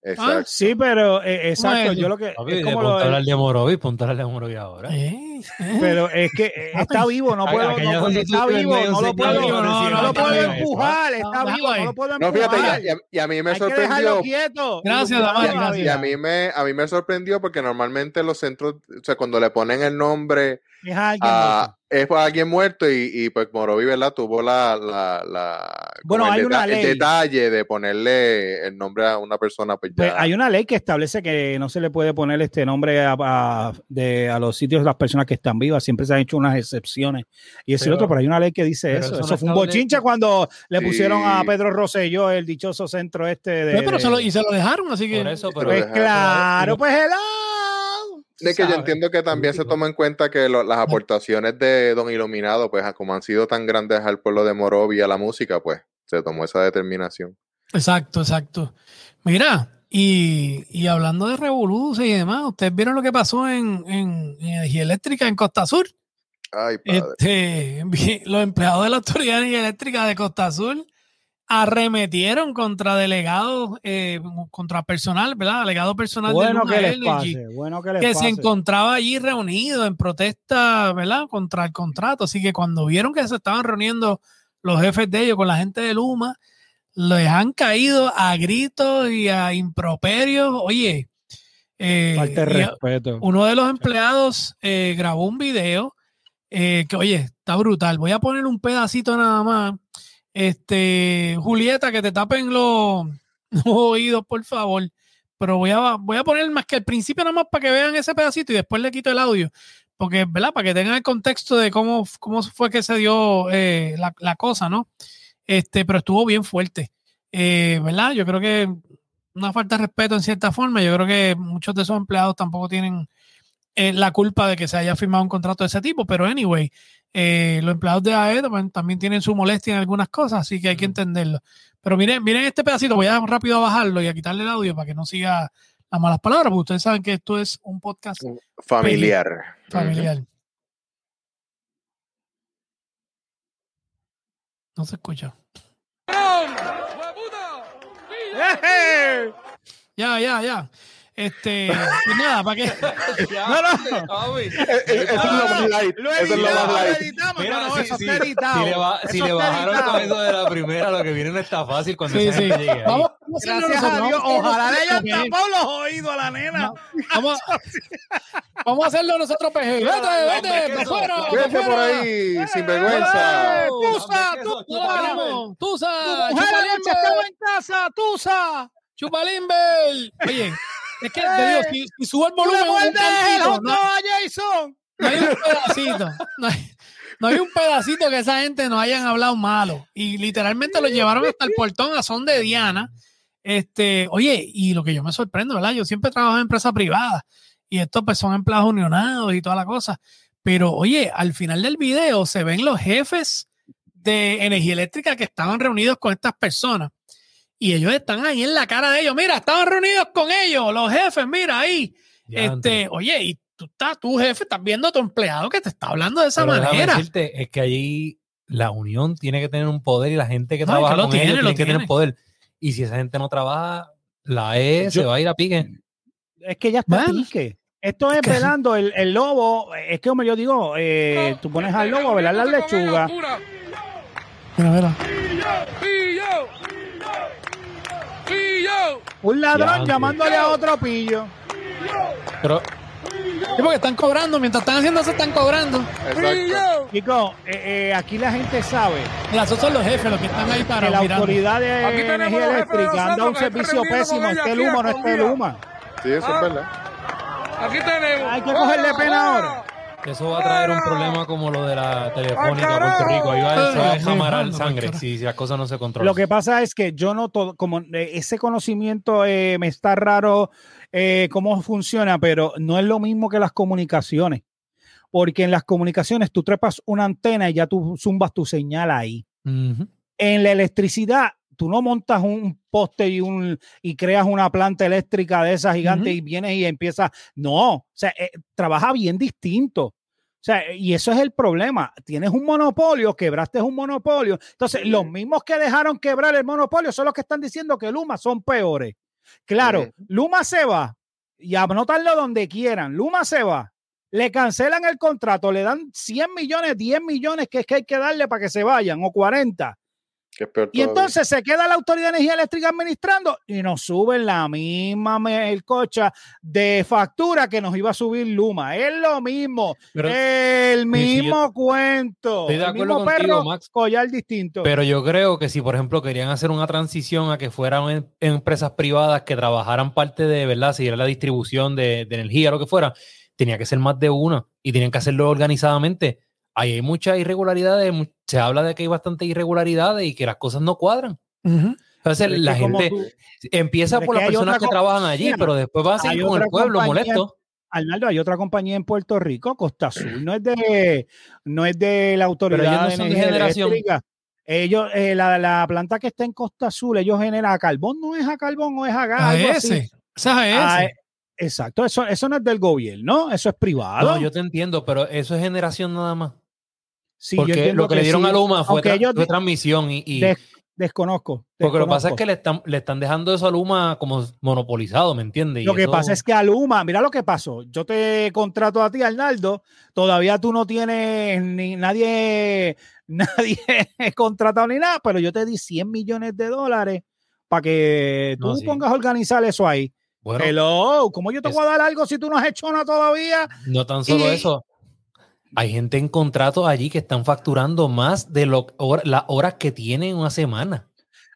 Exacto. Sí, pero eh, exacto, yo lo que Papi, es de como lo hablar de Morovi, ponte a hablar de Morovi ahora. Eh, eh. pero es que eh, está vivo, no puedo, no, está vivo, medio no lo puedo, no, no, no, lo no, puedo no, empujar, no, está vivo, no lo puedo No, fíjate, empujar. y a, y a mí me Hay que dejarlo sorprendió. quieto. Gracias, gracias. Y a mí me, a mí me sorprendió porque normalmente los centros, o sea, cuando le ponen el nombre Es alguien a. es para alguien muerto y, y pues Morovi, ¿verdad? Tuvo la, la, la Bueno, hay una deta- el ley. detalle de ponerle el nombre a una persona, pues Pues ya. hay una ley que establece que no se le puede poner este nombre a, a- de, a los sitios de las personas que están vivas. Siempre se han hecho unas excepciones. Y es Pero- cierto, pero hay una ley que dice eso. eso Eso, no fue un bochinche cuando le Sí. pusieron a Pedro Rosselló el dichoso centro este de. Pero, pero se de- lo, y se lo dejaron, así que. Por eso, pero. pues deja- claro, pues hello. Es que yo ¿sabes? entiendo que también se toma en cuenta que lo- las aportaciones de Don Iluminado, pues como han sido tan grandes al pueblo de Morovi y a la música, pues se tomó esa determinación. Exacto, exacto. Mira, y, y hablando de revolución y demás, ¿ustedes vieron lo que pasó en, en, en energía eléctrica en Costa Sur? Ay, padre. Este, [laughs] los empleados de la Autoridad de Energía Eléctrica de Costa Sur arremetieron contra delegados, eh, contra personal, ¿verdad? Delegado personal de Luma que les Energy, pase, bueno que les que pase. se encontraba allí reunido en protesta, ¿verdad? Contra el contrato. Así que cuando vieron que se estaban reuniendo los jefes de ellos con la gente de Luma, les han caído a gritos y a improperios. Oye, eh, Falta respeto. uno de los empleados eh, grabó un video eh, que, oye, está brutal. Voy a poner un pedacito nada más. Este, Julieta, que te tapen los, oídos, por favor. Pero voy a, voy a poner más que al principio nada más para que vean ese pedacito y después le quito el audio. Porque, ¿verdad? Para que tengan el contexto de cómo, cómo fue que se dio eh, la, la cosa, ¿no? Este, pero estuvo bien fuerte. Eh, ¿Verdad? Yo creo que una falta de respeto en cierta forma. Yo creo que muchos de esos empleados tampoco tienen eh, la culpa de que se haya firmado un contrato de ese tipo, pero anyway, eh, los empleados de AED también tienen su molestia en algunas cosas, así que hay que entenderlo. Pero miren, miren este pedacito, voy a rápido a bajarlo y a quitarle el audio para que no siga las malas palabras, porque ustedes saben que esto es un podcast Familiar. familiar. No se escucha. Ya, ya, ya. Este, pues nada, ¿para qué? No, no. Eso es lo más light. Eso es lo más editamos, lo light. Mira, no, eso está editado. si le, si le bajaron con eso de la primera, lo que viene no está fácil cuando Sí, llegue. Vamos, vamos a hacerlo Gracias a Dios. Ojalá le hayan tapado los oídos a la nena. Vamos, [laughs] vamos a hacerlo nosotros, peje. Vete, vete, para afuera, Vete por ahí, sin vergüenza. ¡Eh, Tusa, Tusa. Tusa, Tu mujer en casa, Tusa. Chupalimber. Oye, es que te digo, si, si subo el volumen un el no, Jason. no hay un pedacito. No hay, no hay un pedacito que esa gente no hayan hablado malo. Y literalmente lo llevaron hasta el portón a son de Diana. Este, oye, y lo que yo me sorprendo, ¿verdad? Yo siempre trabajo en empresa privada y estos pues son empleados unionados y toda la cosa. Pero oye, al final del video se ven los jefes de energía eléctrica que estaban reunidos con estas personas. Y ellos están ahí en la cara de ellos. Mira, estaban reunidos con ellos, los jefes, mira ahí. Este, oye, y tú estás, tu jefe, estás viendo a tu empleado que te está hablando de esa Pero manera. decirte, es que allí la unión tiene que tener un poder y la gente que No, es trabaja que lo con tiene, ellos lo tiene que tener poder. Y si esa gente no trabaja, la E se va a ir a pique. Es que ya está pique. Esto es velando el, el lobo. Es que, como yo digo, eh, tú pones al lobo a velar las lechugas. Mira, mira. Pillo. Un ladrón llamándole a otro pillo. Pero Sí, porque están cobrando, mientras están haciendo eso, están cobrando. Exacto. Chicos, eh, eh, aquí la gente sabe Mira, esos son los jefes los que están ahí que para la mirando. autoridad de Aquí tenemos energía los jefes de eléctrica anda un nosotros que servicio están pésimo. prendiendo Esté con ella Luma o no aquí a esté escondidas. Luma. Sí, eso es verdad. Aquí tenemos. Hay que cogerle pena ahora. Eso va a traer un problema como lo de la telefónica ¡Al de Puerto Rico. Ahí va, va a mío, sangre si, si las cosas no se controlan. Lo que pasa es que yo no todo, como eh, ese conocimiento eh, me está raro eh, cómo funciona, pero no es lo mismo que las comunicaciones. Porque en las comunicaciones tú trepas una antena y ya tú zumbas tu señal ahí. En la electricidad, tú no montas un poste y, un, y creas una planta eléctrica de esas gigantes Ujú. y vienes y empiezas. No, o sea, eh, trabaja bien distinto. O sea, y eso es el problema. Tienes un monopolio, quebraste un monopolio. Entonces, los mismos que dejaron quebrar el monopolio son los que están diciendo que Luma son peores. Claro. Luma se va y anotarlo donde quieran. Luma se va. Le cancelan el contrato, le dan 100 millones, 10 millones que es que hay que darle para que se vayan, o 40. Que es peor Y entonces se queda la Autoridad de Energía Eléctrica administrando y nos suben la misma melcocha de factura que nos iba a subir Luma. Es lo mismo, Pero- el si mismo cuento. Estoy de el acuerdo mismo contigo, perro, Max. collar distinto. Pero yo creo que si, por ejemplo, querían hacer una transición a que fueran em- empresas privadas que trabajaran parte de, ¿verdad? Si era la distribución de, de energía, lo que fuera, tenía que ser más de una y tenían que hacerlo organizadamente. Ahí hay muchas irregularidades, se habla de que hay bastantes irregularidades y que las cosas no cuadran. Ujú. Entonces Pero es la gente tú- empieza por las personas que trabajan allí, pero después va a seguir con el pueblo compañía molesto. Arnaldo, hay otra compañía en Puerto Rico, Costa Azul, no es de, no es de la autoridad ellos no de son de energía generación. eléctrica. Ellos, eh, la, la planta que está en Costa Azul, ellos generan a carbón, no es a carbón o es a gas. A ese. así. Esa es Ah, ese. eh, exacto, eso, eso no es del gobierno, eso es privado. No, yo te entiendo, pero eso es generación nada más. Sí, Porque lo que, le dieron sí, a Luma fue, tra- fue transmisión y, y- des- desconozco. porque lo que pasa es que le están, le están dejando eso a Luma como monopolizado, ¿me entiendes? Lo que eso- pasa es que a Luma, mira lo que pasó. Yo te contrato a ti, Arnaldo. Todavía tú no tienes ni nadie, [laughs] nadie contratado ni nada, pero yo te di 100 millones de dólares para que tú No, sí. pongas a organizar eso ahí. bueno, Hello, ¿cómo yo te es- voy a dar algo si tú no has hecho nada todavía? no tan solo y- eso. Hay gente en contratos allí que están facturando más de lo, las horas que tienen una semana.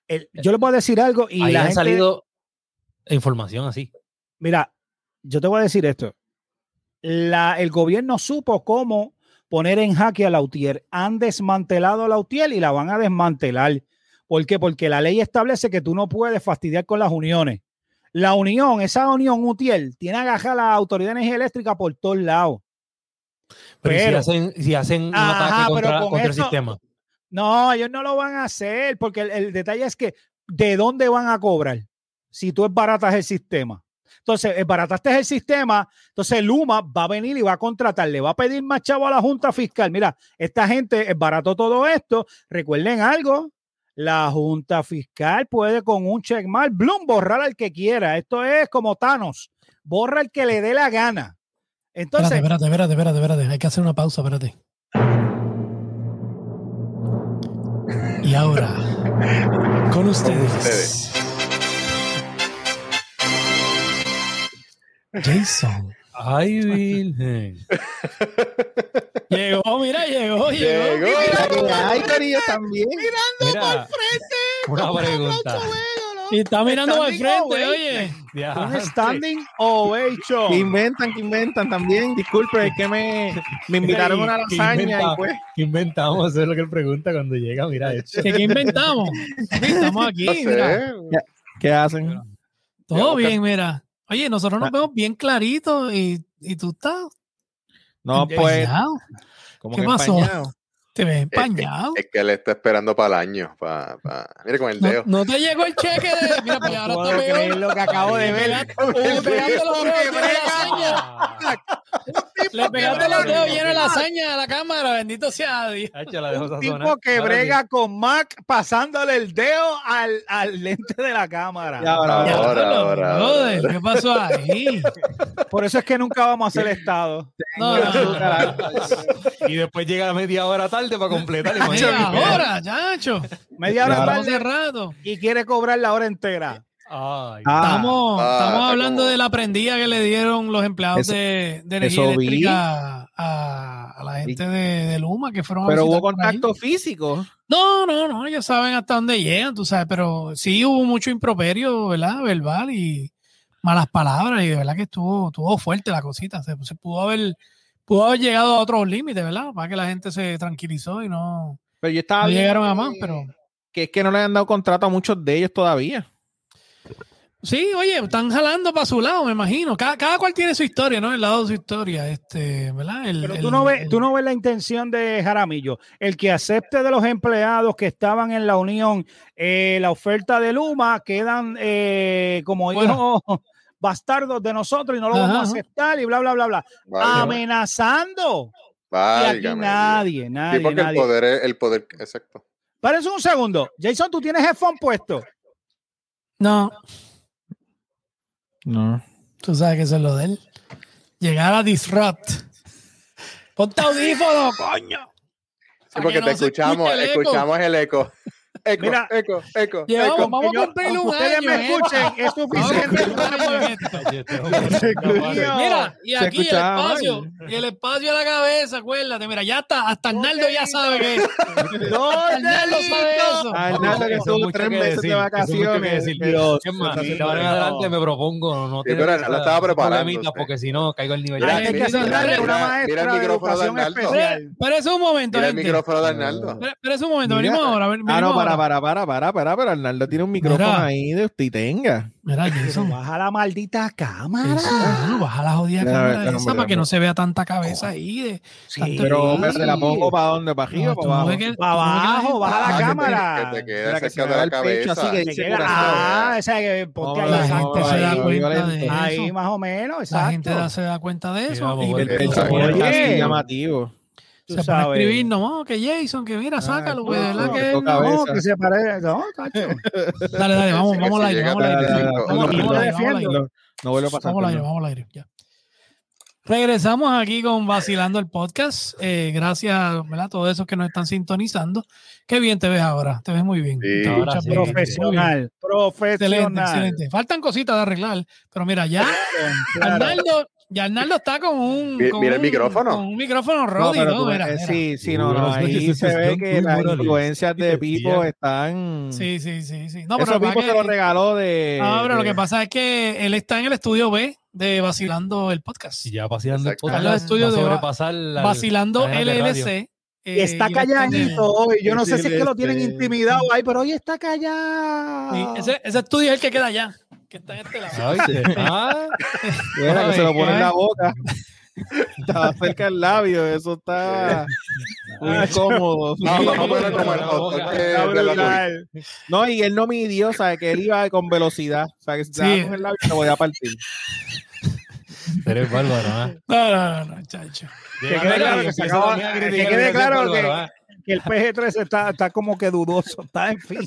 El- yo voy a decir algo y Ahí la han gente, salido información así. mira, yo te voy a decir esto. La, el gobierno supo cómo poner en jaque a Lautier. Han desmantelado a Lautier y la van a desmantelar. ¿Por qué? Porque la ley establece que tú no puedes fastidiar con las uniones. La unión, esa unión UTIEL, tiene agarrar a la Autoridad de Energía Eléctrica por todos lados. Pero, ¿y Pero- si hacen, si hacen un ataque contra, con contra el sistema. No, ellos no lo van a hacer, porque el, el detalle es que ¿de dónde van a cobrar? Si tú esbaratas el sistema. Entonces, esbarataste el sistema, entonces Luma va a venir y va a contratar, le va a pedir más chavo a la Junta Fiscal. Mira, esta gente esbarató todo esto. Recuerden algo, la Junta Fiscal puede con un checkmark, Bloom, borrar al que quiera. Esto es como Thanos, borra al que le dé la gana. Entonces, Espérate, espérate, espérate, espérate, espérate. Hay que hacer una pausa, espérate. Y ahora, con ustedes. Jason. Ay, Virgen. [laughs] Llegó, mira, llegó, llegó. Llegó. Ay, Corillo, también. Mira, una pregunta. Y está [laughs] mirando al frente, oye. [laughs] un standing ovation. Que inventan, que inventan también. Disculpe, es que me, me invitaron a una ¿Qué lasaña y pues. ¿Qué inventamos? Eso es lo que él pregunta cuando llega. Mira esto. ¿Qué, qué inventamos? Estamos aquí, No sé. mira. ¿Qué hacen? Todo bien, mira. Oye, nosotros nos vemos bien claritos y, y tú estás No, pues, ¿qué que pasó? empañado. Te ves Es que, empañado. es que él está esperando para el año. Para, para- Mire con el dedo. no te llegó el cheque de. Mira, pues ahora puedo está peor. lo que acabo de ver. Le [laughs] pegaste los dedos llenos de lasaña. Le pegaste los dedos llenos de lasaña a la cámara. Bendito sea Dios. Un tipo que brega con Mac pasándole el dedo al, al lente de la cámara. Y ahora, Ya, Ahora, ahora, ahora. ¿Qué pasó ahí? Por eso es que nunca vamos a hacer estado. No, no, no. Y después llega media hora tarde para completar. [laughs] Media hora, chacho. Media hora tarde hace rato. y quiere cobrar la hora entera. Ay, Ah, Estamos, Ah, estamos hablando como- de la prendida que le dieron los empleados Eso- de, de energía eléctrica a, a la gente de, de Luma que fueron a Pero hubo contacto físico. No, no, no, ellos saben hasta dónde llegan, tú sabes, pero sí hubo mucho improperio, ¿verdad? Verbal y malas palabras y de verdad que estuvo, estuvo fuerte la cosita. Se, se pudo haber pudo haber llegado a otros límites, ¿verdad? Para que la gente se tranquilizó y no, Pero yo estaba no llegaron a que- más, pero Que es que no le han dado contrato a muchos de ellos todavía. sí, oye, están jalando para su lado, me imagino. Cada, cada cual tiene su historia, ¿no? El lado de su historia, este, ¿verdad? El- Pero el- tú no, ves, el- tú no ves la intención de Jaramillo. El que acepte de los empleados que estaban en la unión eh, la oferta de Luma quedan eh, como Bueno. hijos bastardos de nosotros y no lo Ajá, vamos a aceptar y bla, bla, bla, bla. Válgame, Amenazando. Y aquí válgame Dios. nadie, Sí, nadie, porque el nadie. poder es el poder, exacto. Espérense un segundo. Jason, ¿tú tienes headphone puesto? No, No. tú sabes que eso es lo de él. Llegar a Disrupt. Ponte audífono, coño. Sí, porque que te escuchamos, el escuchamos el eco. Eco, Mira. eco, eco, Llevamos- eco. vamos a Yo- cumplirle aunque un ustedes año, me ¿eh? escuchen, es a suficiente. cumplir. Mira, y aquí el espacio, mal. y el espacio a la cabeza, acuérdate, mira, ya está, hasta Arnaldo ya sabe que [laughs] Arnaldo sabe eso. Arnaldo que estuvo tres meses de vacaciones. Dios Es más, de ahora adelante me propongo no tener pero esa- estaba problemitas, porque si no caigo al nivel Mira, el micrófono de Arnaldo. Pero es un momento, Mira el micrófono de Arnaldo. Espera, espera un momento, venimos ahora. Ah, no, para, para, para, para, para, pero Arnaldo tiene un micrófono Mira. ahí de usted y tenga. Mira, Jason. Baja la maldita cámara. Eso, baja la jodida Mira, cámara mira, esa para que no se vea tanta cabeza ahí. De, Sí, tanto Pero espacio. espérate, la pongo para dónde, para arriba No, para abajo. que- Para que la abajo, gente- baja la que te- cámara. Que te que se cerca me de la el pecho cabeza. así que Te dice queda- corazón. ah, esa que ponte ahí, La ver, gente se da ver, cuenta de ahí eso. más o menos, La exacto. gente da- se da cuenta de eso. Oye. llamativo. Tú sabes. escribir, no, que Jason, que mira, sácalo, Ah, pues, de verdad no, que no. que se parece. No, tacho. [laughs] Dale, dale, vamos, vamos al aire, vamos al aire. Vamos, No, al aire, vuelvo a pasar. Vamos al aire, vamos al aire. Ya. Regresamos aquí con Vacilando el Podcast. Eh, gracias ¿verdad? a todos esos que nos están sintonizando. Qué bien te ves ahora. Te ves muy bien. Sí. Ahora sí. Profesional. Profesional. Excelente, excelente. Faltan cositas de arreglar, pero mira, ya. Arnaldo, ya Arnaldo está con un, Mi- con mira el un- micrófono. Con un micrófono No, pero ¿no? Mira, mira. sí, sí, no, no, ahí se ve que las influencias de Pipo están... Sí, sí, sí, sí. No, pero lo Pipo se lo regaló de... No, pero lo que pasa es que él está en el estudio B de Vacilando el Podcast. Y ya vacilando el podcast, Los estudios va de- sobrepasar la- Vacilando la. LLC. Eh, está calladito hoy. Yo no sé si es que lo tienen Este- intimidado ahí, pero hoy está callado. Sí, ese, ese estudio es el que queda allá, que está en este lado. Ay. Ah, Mira, que se lo pone en la boca. Estaba cerca del labio, eso está muy incómodo. No, Sí, más o menos como el brutal. No, y él no midió, o sea, que él iba con velocidad. O sea, que si se Sí. el labio, se podía partir. eres bárbaro, ¿ah? No, no, no, no, chacho. Que quede claro que quede claro que- Que el PG-13 está, está como que dudoso. Está en fin.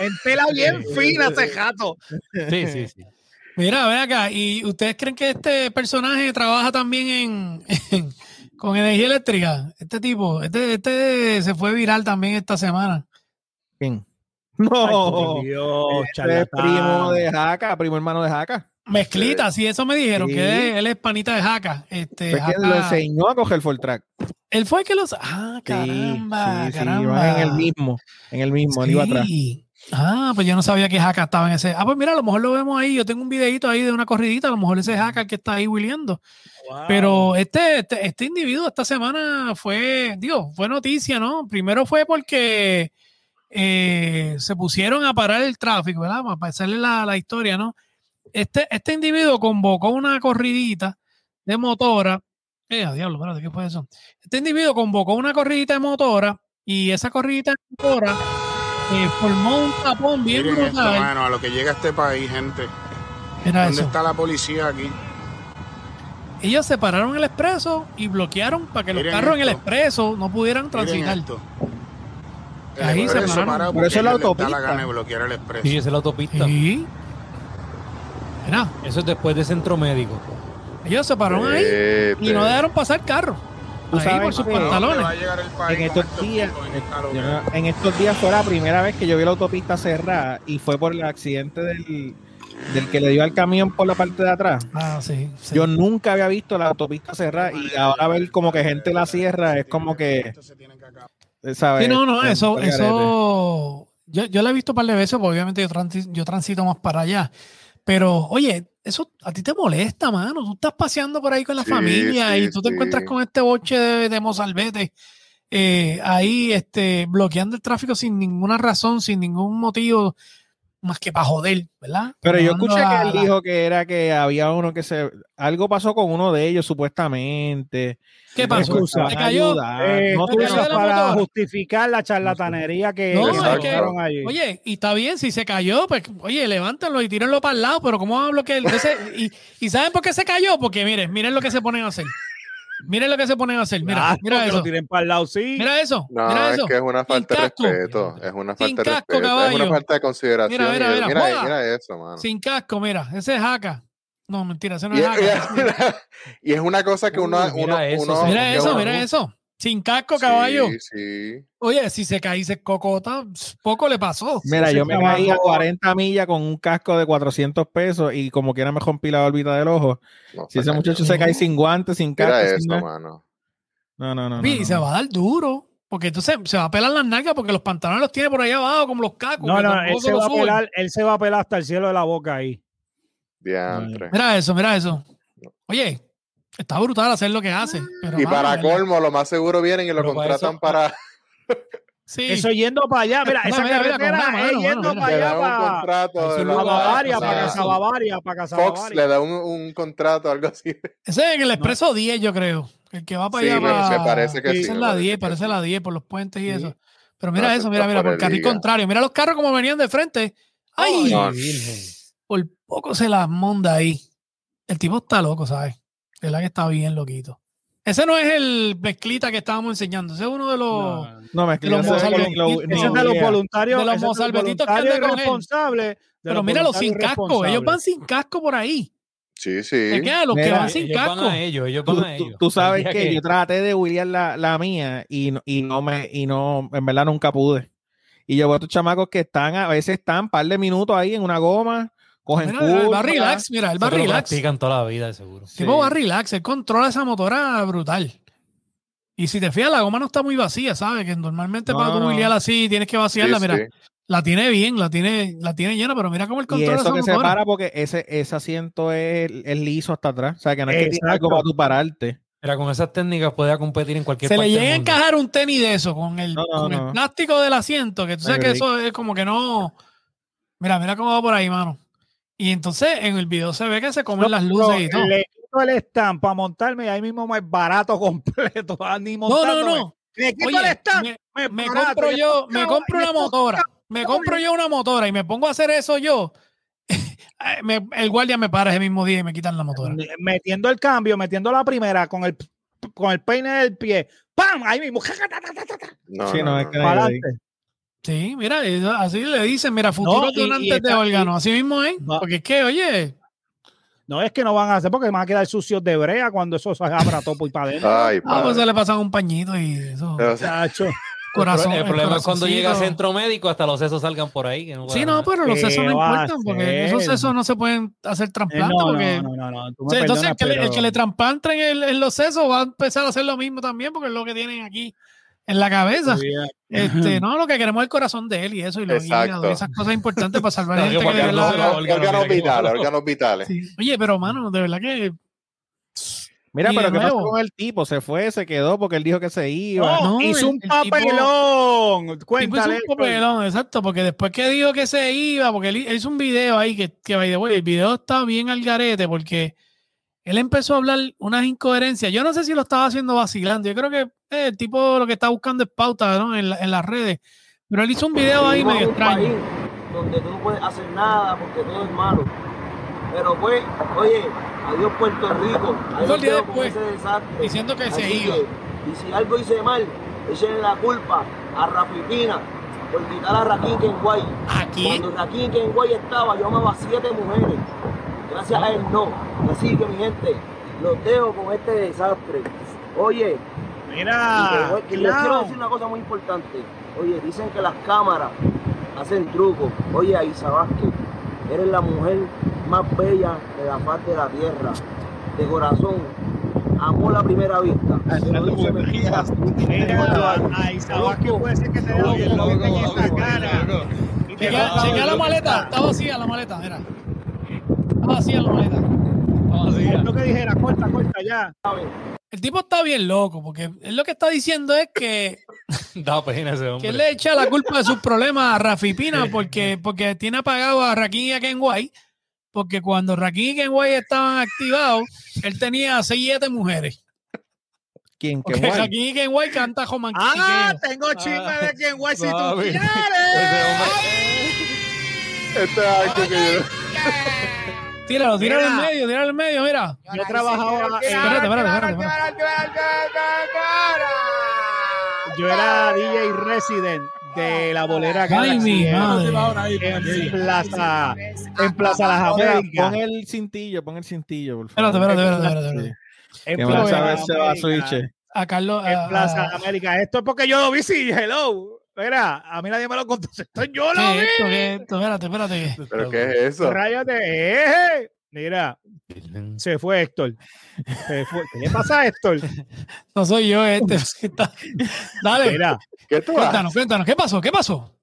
En tela bien fina ese jato. Sí, sí, sí. Mira, ve acá, ¿y ustedes creen que este personaje trabaja también en, en- con energía eléctrica? Este tipo, este, este se fue viral también esta semana. ¿Quién? No, Dios, este es primo de Jaca, primo hermano de Jaca. Mezclita, sí, eso me dijeron, Sí. que él, es panita de Jaca. Este, Fue lo enseñó a coger full track. Él fue el que los... Ah, Sí, caramba, sí, sí, caramba. en el mismo, en el mismo, él iba atrás. Ah, pues yo no sabía que Jaca estaba en ese. Ah, pues mira, a lo mejor lo vemos ahí. Yo tengo un videito ahí de una corridita. A lo mejor ese Jaca el que está ahí wheeleando. Pero este, este, este individuo esta semana fue, digo, fue noticia, ¿no? Primero fue porque eh, se pusieron a parar el tráfico, ¿verdad? Para hacerle la, la historia, ¿no? Este, este individuo convocó una corridita de motora. Eh, a diablo, espérate, ¿qué fue eso? Este individuo convocó una corridita de motora y esa corridita de motora eh, formó un tapón bien Miren esto, brutal. mano, a lo que llega este país, gente. Mira ¿Dónde eso. está la policía aquí? Ellos separaron el expreso y bloquearon para que los carros en el esto. expreso no pudieran transitar. esto. El Ahí se pararon. Pero eso es la a autopista. la gana de bloquear el expreso. Sí, es la autopista. Sí. Mira, Eso es después de centro médico. ellos se pararon ahí Este, y no dejaron pasar carro. Tú Ahí sabes por sus que- ¿A dónde va a pantalones. llegar el país En estos estos días, en estos días fue la primera vez que yo vi la autopista cerrada y fue por el accidente del, del que le dio al camión por la parte de atrás. Ah, sí. sí. Yo nunca había visto la autopista cerrada y ahora ver como que gente la cierra es como que, ¿sabes? Sí, no, no, Es eso, eso. Yo, yo lo he visto un par de veces, porque obviamente yo, transi- yo transito más para allá. Pero, oye, eso a ti te molesta, mano. Tú estás paseando por ahí con la Sí, familia sí, y tú te sí. encuentras con este boche de, de mozalbete eh, ahí este, bloqueando el tráfico sin ninguna razón, sin ningún motivo, más que para joder, ¿verdad? Pero yo escuché la- que él la- dijo que era que había uno que se. Algo pasó con uno de ellos, supuestamente. ¿Qué pasó? ¿Se cayó? Eh, No de la para justificar la charlatanería que, No, que es que- allí. Oye, y está bien, si se cayó, pues, oye, levántenlo y tírenlo para el lado, pero ¿cómo a bloquear? Entonces, y, ¿Y saben por qué se cayó? Porque miren, miren lo que se ponen a hacer. Miren lo que se ponen a hacer. Mira, Claro, mira que lo eso. tiren para el lado, sí. Mira eso. No, mira es eso. que es una falta de casco. respeto. Es una Sin falta de casco, respeto. Es una falta de consideración. Mira, mira, mira. mira, mira eso, mano. Sin casco, mira. Ese es jaca. No, mentira, ese no Y, es es- jaca. [laughs] y es una cosa que uno, Uy, mira uno, eso, uno- eso, mira eso. Sin casco, caballo. Sí, sí. Oye, si se cae y se cocota, poco le pasó. Mira, yo me caí a 40 millas con un casco de 400 pesos y como quiera me rompí la órbita del ojo. No, Si ese muchacho se cae sin guantes, sin casco, Mira sin mano. No, no, no. Y no. se va a dar duro. Porque entonces se va a pelar las nalgas porque los pantalones los tiene por ahí abajo, como los cacos. No, no, él se, lo va a pelar, él se va a pelar hasta el cielo de la boca ahí. Diantre. Mira eso, mira eso. Oye, está brutal hacer lo que hace. Pero, Y para colmo, lo más seguro vienen y lo Pero para contratan eso- para. Sí. Eso yendo para allá, mira, Mira, esa mira, mira, carretera es mano, yendo mano, para allá, para, contrato. De la- para Bavaria, o sea, para Casa Bavaria, para Casa Fox Bavaria. le da un, un contrato, algo así. Ese es el expreso 10, yo creo. El que va para Sí, allá. para... me parece que sí, Esa es me la parece 10, que parece la 10 por los puentes y Sí. eso. Pero mira No, eso, mira, mira, por el carril contrario. Mira los carros como venían de frente. ¡Ay! No. Por poco se las monda ahí. El tipo está loco, ¿sabes? De verdad que está bien loquito. Ese no es el mezclita que estábamos enseñando. Ese es uno de los. No, me de los ese lo- Ese es no, de los voluntarios, De los mozalbetitos que voluntarios andan con él. Pero los míralo sin casco. Ellos van sin casco por ahí. Sí, sí. ¿De qué? Los que Mira, van sin ellos casco. van a ellos, ellos Tú, a ellos. tú sabes que, yo traté de huilear la, la mía y, no- y no me, y no, en verdad nunca pude. Y yo veo a estos chamacos que están, a veces están un par de minutos ahí en una goma, cogen Mira, él va relax, mira, él va relax. practican toda la vida, de seguro. El tipo va relax, él controla esa motora brutal. Y si te fijas, la goma no está muy vacía, ¿sabes? Que normalmente No, para tú no. así tienes que vaciarla, Sí, mira. sí. La tiene bien, la tiene, la tiene llena, pero mira cómo él Y controla eso que se para porque ese, ese asiento es, es liso hasta atrás. O sea, que no es que tiene algo para tú pararte. Mira, con esas técnicas puede competir en cualquier Se le parte llega a encajar un tenis de eso con el, No, no, con el no. plástico del asiento, que tú sabes que eso es como que no. Mira, mira cómo va por ahí, mano. Y entonces en el video se ve que se comen las luces y todo. Le quito el stand para montarme y ahí mismo me barato [laughs] completo. Ni No, no, no. Le quito Oye, el stand. me, me, me barato, compro yo, me compro una motora, me compro yo una motora y me pongo a hacer eso yo. [laughs] me- el guardia me para ese mismo día y me quitan la motora. metiendo el cambio, metiendo la primera con el con el peine del pie, ¡pam! Ahí mismo, No, Sí, no, no, no. es que-. Sí, mira, eso- así le dicen, mira, futuros No, y- y donantes de órganos, así mismo es. Va- Porque es que, oye, No es que no van a hacer porque van a quedar sucios de brea cuando eso se abra todo y para adentro. Ay, ah, pues se le pasan un pañito y eso. Pero, Chacho. corazón, el problema es cuando llega a centro médico, hasta los sesos salgan por ahí. que no Sí, no, pero los ¿Qué sesos no importan porque esos sesos no se pueden hacer Eh, trasplantes no, porque no, no, no, no, entonces el que, le, el que le trasplanten el- en los sesos va a empezar a hacer lo mismo también porque es lo que tienen aquí en la cabeza. Este, no, lo que queremos es el corazón de él y eso, y los hígados, y esas cosas importantes para salvar No, gente que no, no, órganos órganos, vitales, órganos vitales. Sí. Oye, pero mano, de verdad que. Mira, pero ¿qué pasó con el tipo? Se fue, se quedó porque él dijo que se iba. No, No, hizo el- un el tipo- papelón. tipo hizo Cuéntale. un papelón, exacto, porque después que dijo que se iba, porque él, hizo un video ahí que, que by the way, el video está bien al garete porque él empezó a hablar unas incoherencias. Yo no sé si lo estaba haciendo vacilando. Yo creo que eh, el tipo lo que está buscando es pauta ¿no? en, la- en las redes. Pero él hizo un video ahí medio extraño. país donde tú no puedes hacer nada porque todo es malo. Pero pues, oye, adiós Puerto Rico. Los día después, ese desastre. diciendo que se iba. que, y si algo hice mal, échenle la culpa a Rafi Pina por quitar a Raquín Kenway. ¿A quién? Cuando Raquín Kenway estaba, yo amaba a siete mujeres. Gracias a él no. Así que mi gente, los dejo con este desastre. Oye, y, Mira, y les quiero decir una cosa muy importante. Oye, dicen que las cámaras hacen trucos. Oye, Aisa Vázquez, eres la mujer más bella de la faz de la tierra. De corazón, amor a primera vista. Dice ¿sabes qué puede ser que te dé un golpe en esta cara? Y te Chequea, va a chequea la maleta, está vacía la maleta, mira. Está vacía la maleta. Está vacía. Es lo que dijera, corta, corta ya. El tipo está bien loco, porque él lo que está diciendo es que, Da pena ese que él le echa la culpa de sus problemas a Rafi Pina porque, porque tiene apagado a Rakim y a Ken White, porque cuando Rakim y Ken White estaban activados, él tenía seis siete mujeres. ¿Quién? ¿Qué Porque guay? Rakim y Ken White canta Joman Ah, tengo chisme de quien guay si tú quieres. Este es algo que yo. Tíralo, tíralo en medio, tíralo en medio, mira. Yo trabajaba, Espérate, espérate, espérate, yo era DJ resident de la bolera Ay, Galaxy mi en- madre. en Plaza, en Plaza Las Américas. pon el cintillo, pon el cintillo, por Espérate, favor. espérate, espérate, espérate, espérate. En Plaza a ver Las se va a Américas. switch. A Carlos. En a- Plaza a- América. Esto es porque yo lo vi, sí, hello. Mira, a mí nadie me lo contó. Esto yo ¿Qué lo vi. esto? ¿Qué es esto? Espérate, espérate. ¿Pero qué es eso? Ráyate. eh. Mira, se fue Héctor. Se fue. ¿Qué le pasa a Héctor? [laughs] No soy yo este. [laughs] [laughs] Dale, Mira, ¿Qué cuéntanos, cuéntanos. ¿Qué pasó? ¿Qué pasó?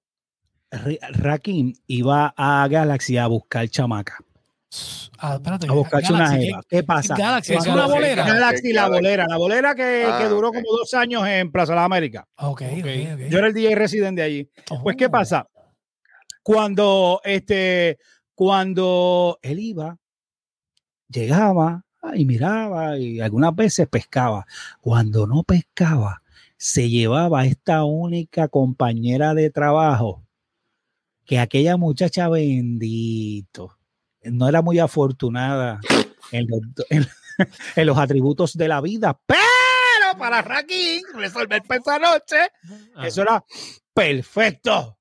Ra- Rakim iba a Galaxy a buscar chamaca. Ah, espérate. A buscarse una jeva. ¿Qué pasa? Galaxy, es una bolera. Galaxy, la bolera. La bolera que, Ah, que duró como dos años en Plaza de las Américas. Ok, ok, ok. Yo era el DJ resident de allí. Pues, ¿qué Oh. pasa? Cuando, este, cuando él iba, llegaba ah, y miraba y algunas veces pescaba. Cuando no pescaba, se llevaba a esta única compañera de trabajo que aquella muchacha bendito no era muy afortunada en los, en- [laughs] en los atributos de la vida, pero para Rakim resolver esa noche eso era perfecto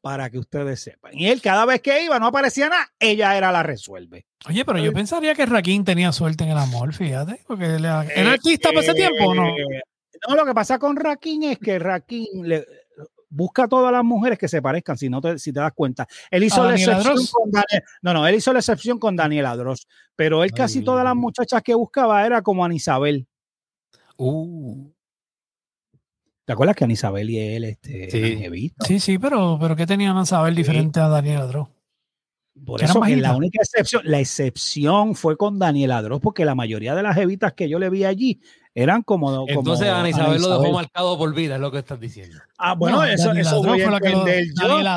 para que ustedes sepan. Y él cada vez que iba no aparecía nada, ella era la resuelve. Oye, pero yo pensaría que Rakim tenía suerte en el amor, fíjate. Porque era Eh, ¿era artista para ese tiempo no? Eh, No, lo que pasa con Rakim es que Rakim le busca a todas las mujeres que se parezcan, si no te, si te das cuenta. Él hizo ¿A la Daniela excepción Dross? con Daniel, no, no, él hizo la excepción con Daniela Dross, pero él casi Ay. todas las muchachas que buscaba era como Anisabel. Uh, ¿Te acuerdas que Anisabel y él este, Sí. Sí, sí, pero, pero ¿qué tenían a saber diferente a Daniel Adro? Por eso que la única excepción, la excepción fue con Daniela Dross, porque la mayoría de las jevitas que yo le vi allí eran como. como entonces Ana Isabel lo dejó marcado por vida, es lo que estás diciendo. Ah, bueno, No, eso, eso voy a fue la que lo, entender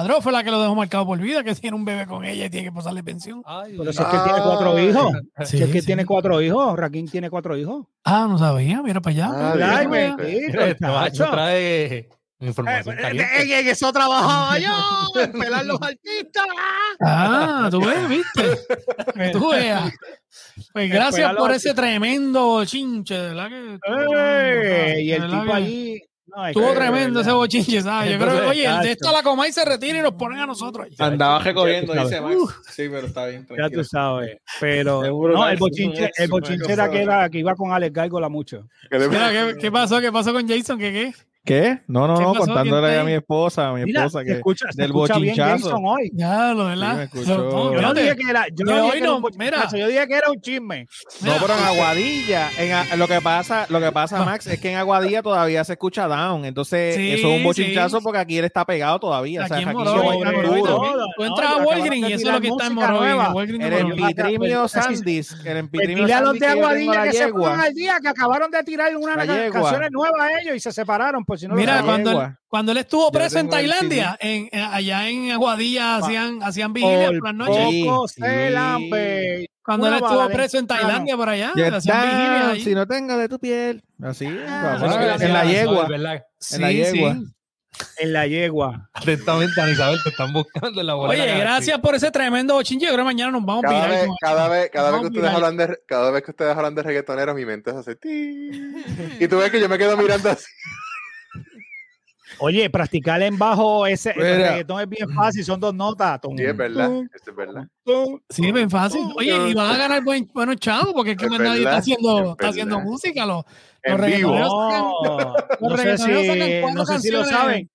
yo. Fue la que lo dejó marcado por vida, que tiene un bebé con ella y tiene que pasarle pensión. Ay, Por eso es que tiene cuatro Ah. hijos. Sí, Si es que sí. tiene cuatro hijos, Raquín tiene cuatro hijos. Ah, no sabía, mira para allá. Ah, mira Ay, para allá. Información Eh, eh, caliente. En en eso trabajaba yo, [laughs] en pelar los artistas. Ah, tú ves, viste. Que [laughs] tú veas. Pues gracias por ese tremendo chinche, de verdad que. Ey, y el verdad tipo allí. no, es Estuvo tremendo ese bochinche, ¿sabes? Yo creo que, oye, el de esta la coma y se retira y nos ponen a nosotros. allí. Andaba recogiendo, dice. Max. Sí, pero está bien. Ya tú sabes. Pero [laughs] Seguro no, el bochinche, el bochinche era que, era que iba con Alex Gárgola mucho. ¿Qué te- Mira, ¿qué, qué pasó? ¿Qué pasó con Jason? ¿Qué qué? ¿Qué? No, no, ¿Qué no, pasó? contándole ¿Quién a mi esposa, a mi Mira, esposa se que escucha, se del bochinchazo. Hoy. Ya, lo de Sí, Yo no dije que era, yo no dije que era un bochinchazo, mira. yo dije que era un chisme. No, pero en Aguadilla, en lo que pasa, lo que pasa, Max, es que en Aguadilla todavía se escucha down. Entonces, Sí, eso es un bochinchazo sí. porque aquí él está pegado todavía. o sea, Aquí en Morovis, Morovis, duro. Tú entras y a Walgreens y eso es lo que está en Morovis. el empitrimio Sandys, el empitrimio dile a los de Aguadilla que se pongan al día, que acabaron de tirar una La yegua. canciones nuevas a ellos y se separaron, pues si no lo Mira, cuando él, cuando él estuvo preso en Tailandia, en, en- allá en Aguadilla hacían, hacían vigilias Por por las noches. Sí. Cuando él estuvo preso en. Tailandia por allá, hacían vigilias si no tengo de tu piel. Así, Ah, sí, en la yegua. ¿verdad? en la yegua. sí. En la yegua. Atentamente, Ana Isabel, te están buscando en la. Oye, gracias por ese tremendo bochinche. Yo creo que mañana nos vamos a Cada vez, cada vez, cada vez que ustedes hablan de, cada vez que ustedes hablan de reggaetoneros, mi mente se hace ti. Y tú ves que yo me quedo mirando así. [laughs] Oye, practicar en bajo ese el reggaetón es bien fácil, son dos notas. Tum, Sí, es verdad. tum, Eso es verdad. tum. Sí, bien fácil. Oye, y van a ganar buen, buenos chavos porque es que Es más nadie está haciendo, es está haciendo música. Los, los reggaetoneros No, sacan- no sé si, cuatro no sé si lo saben.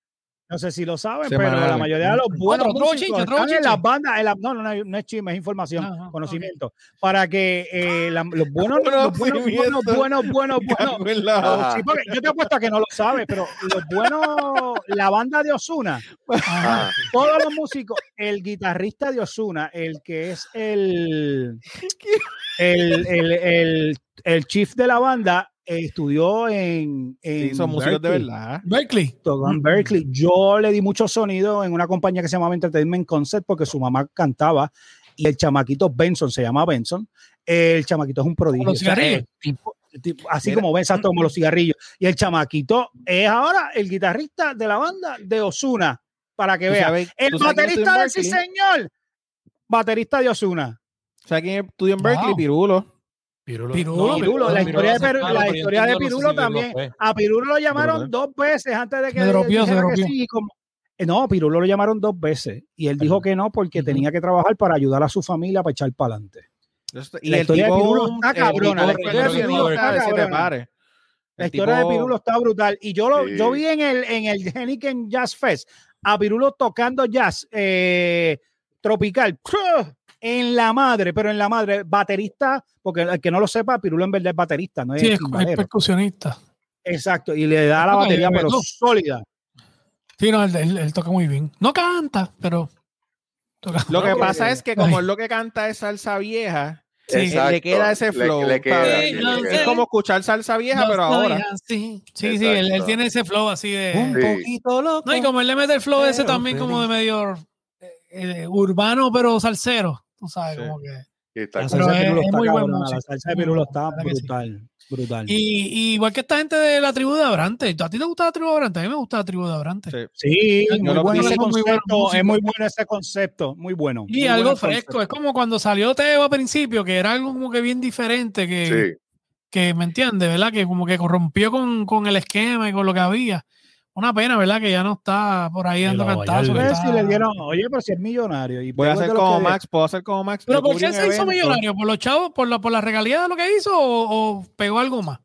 No sé si lo saben, pero la mayoría de los buenos Otro, otro músicos otro están en las bandas. en la- no, no, no, no es chisme, es información, Ajá, conocimiento. Para que eh, la- los buenos, los buenos, buenos, buenos, buenos, buenos, la- Ajá. Sí, porque yo te apuesto a que no lo sabes, pero los buenos, la banda de Osuna, todos los músicos, el guitarrista de Osuna, el que es el, [laughs] el, el, el, el chief de la banda, eh, estudió en, en Sí, son músicos de Berkeley. verdad. Berkeley. Tocó en Berkeley. Yo le di mucho sonido en una compañía que se llamaba Entertainment Concept porque su mamá cantaba y el chamaquito Benson se llama Benson. El chamaquito es un prodigio. Los O sea, cigarrillos. tipo- tipo- así Mira. como ven, exacto, como los cigarrillos. Y el chamaquito es ahora el guitarrista de la banda de Osuna, para que ¿Tú vea. sabes- El baterista en de sí, señor. Baterista de Osuna. ¿Sabes quién estudió en Berkeley? Wow. Pirulo. Pirulo. Pirulo, Pirulo, la historia de, la historia no sé Pirulo si también. fue. A Pirulo lo llamaron dos veces antes de que Se dropió, se que dropió. sí, como- No, Pirulo lo llamaron dos veces y él dijo que no porque tenía que trabajar para ayudar a su familia para echar para adelante. Y La el historia de tipo Pirulo está el cabrona, la tipo historia de Pirulo está cabrona. La historia de Pirulo brutal. Y yo lo Sí. yo vi en el, en el Henneken Jazz Fest a Pirulo tocando jazz eh, tropical. En la madre, pero en la madre, baterista, porque el que no lo sepa, Pirulo en verdad es baterista, no es, Sí, es, percusionista. Exacto, y le da la batería, pero sólida. Sí, no, él, él- él toca muy bien. No canta, pero toca. Lo que pasa es que como lo que canta es salsa vieja, Sí. eh, Exacto. le queda ese flow. le queda, ¿sabes? sí, le no queda. es como escuchar salsa vieja, No pero ahora. Sí, sí, él, tiene ese flow así de. Un Sí. poquito loco. No, y como él le mete el flow ese Pero también como de medio eh, eh, urbano, pero salsero. Tú sabes, Sí. como que. Está La salsa de es- Pirulo es está muy. La salsa de Pirulo bueno, sí. brutal, brutal. Y, y igual que esta gente de la tribu de Abrante. ¿A ti te gusta la tribu de Abrante? A mí me gusta la tribu de Abrante. Sí. Sí, Yo muy bueno ese Son muy concepto, es muy bueno ese concepto, muy bueno. Y muy algo bueno fresco. concepto. Es como cuando salió Teo al principio, que era algo como que bien diferente, que, Sí. que me entiende, ¿verdad? Que como que corrompió con, con el esquema y con lo que había. Una pena, ¿verdad? Que ya no está por ahí dando cantazos. si le dieron, oye, pero si es millonario. Y Voy a hacer como Max, puedo hacer como Max. Pero ¿por qué se hizo millonario? ¿Por los chavos? ¿Por la, por la regalía de lo que hizo? ¿O, o pegó algo más?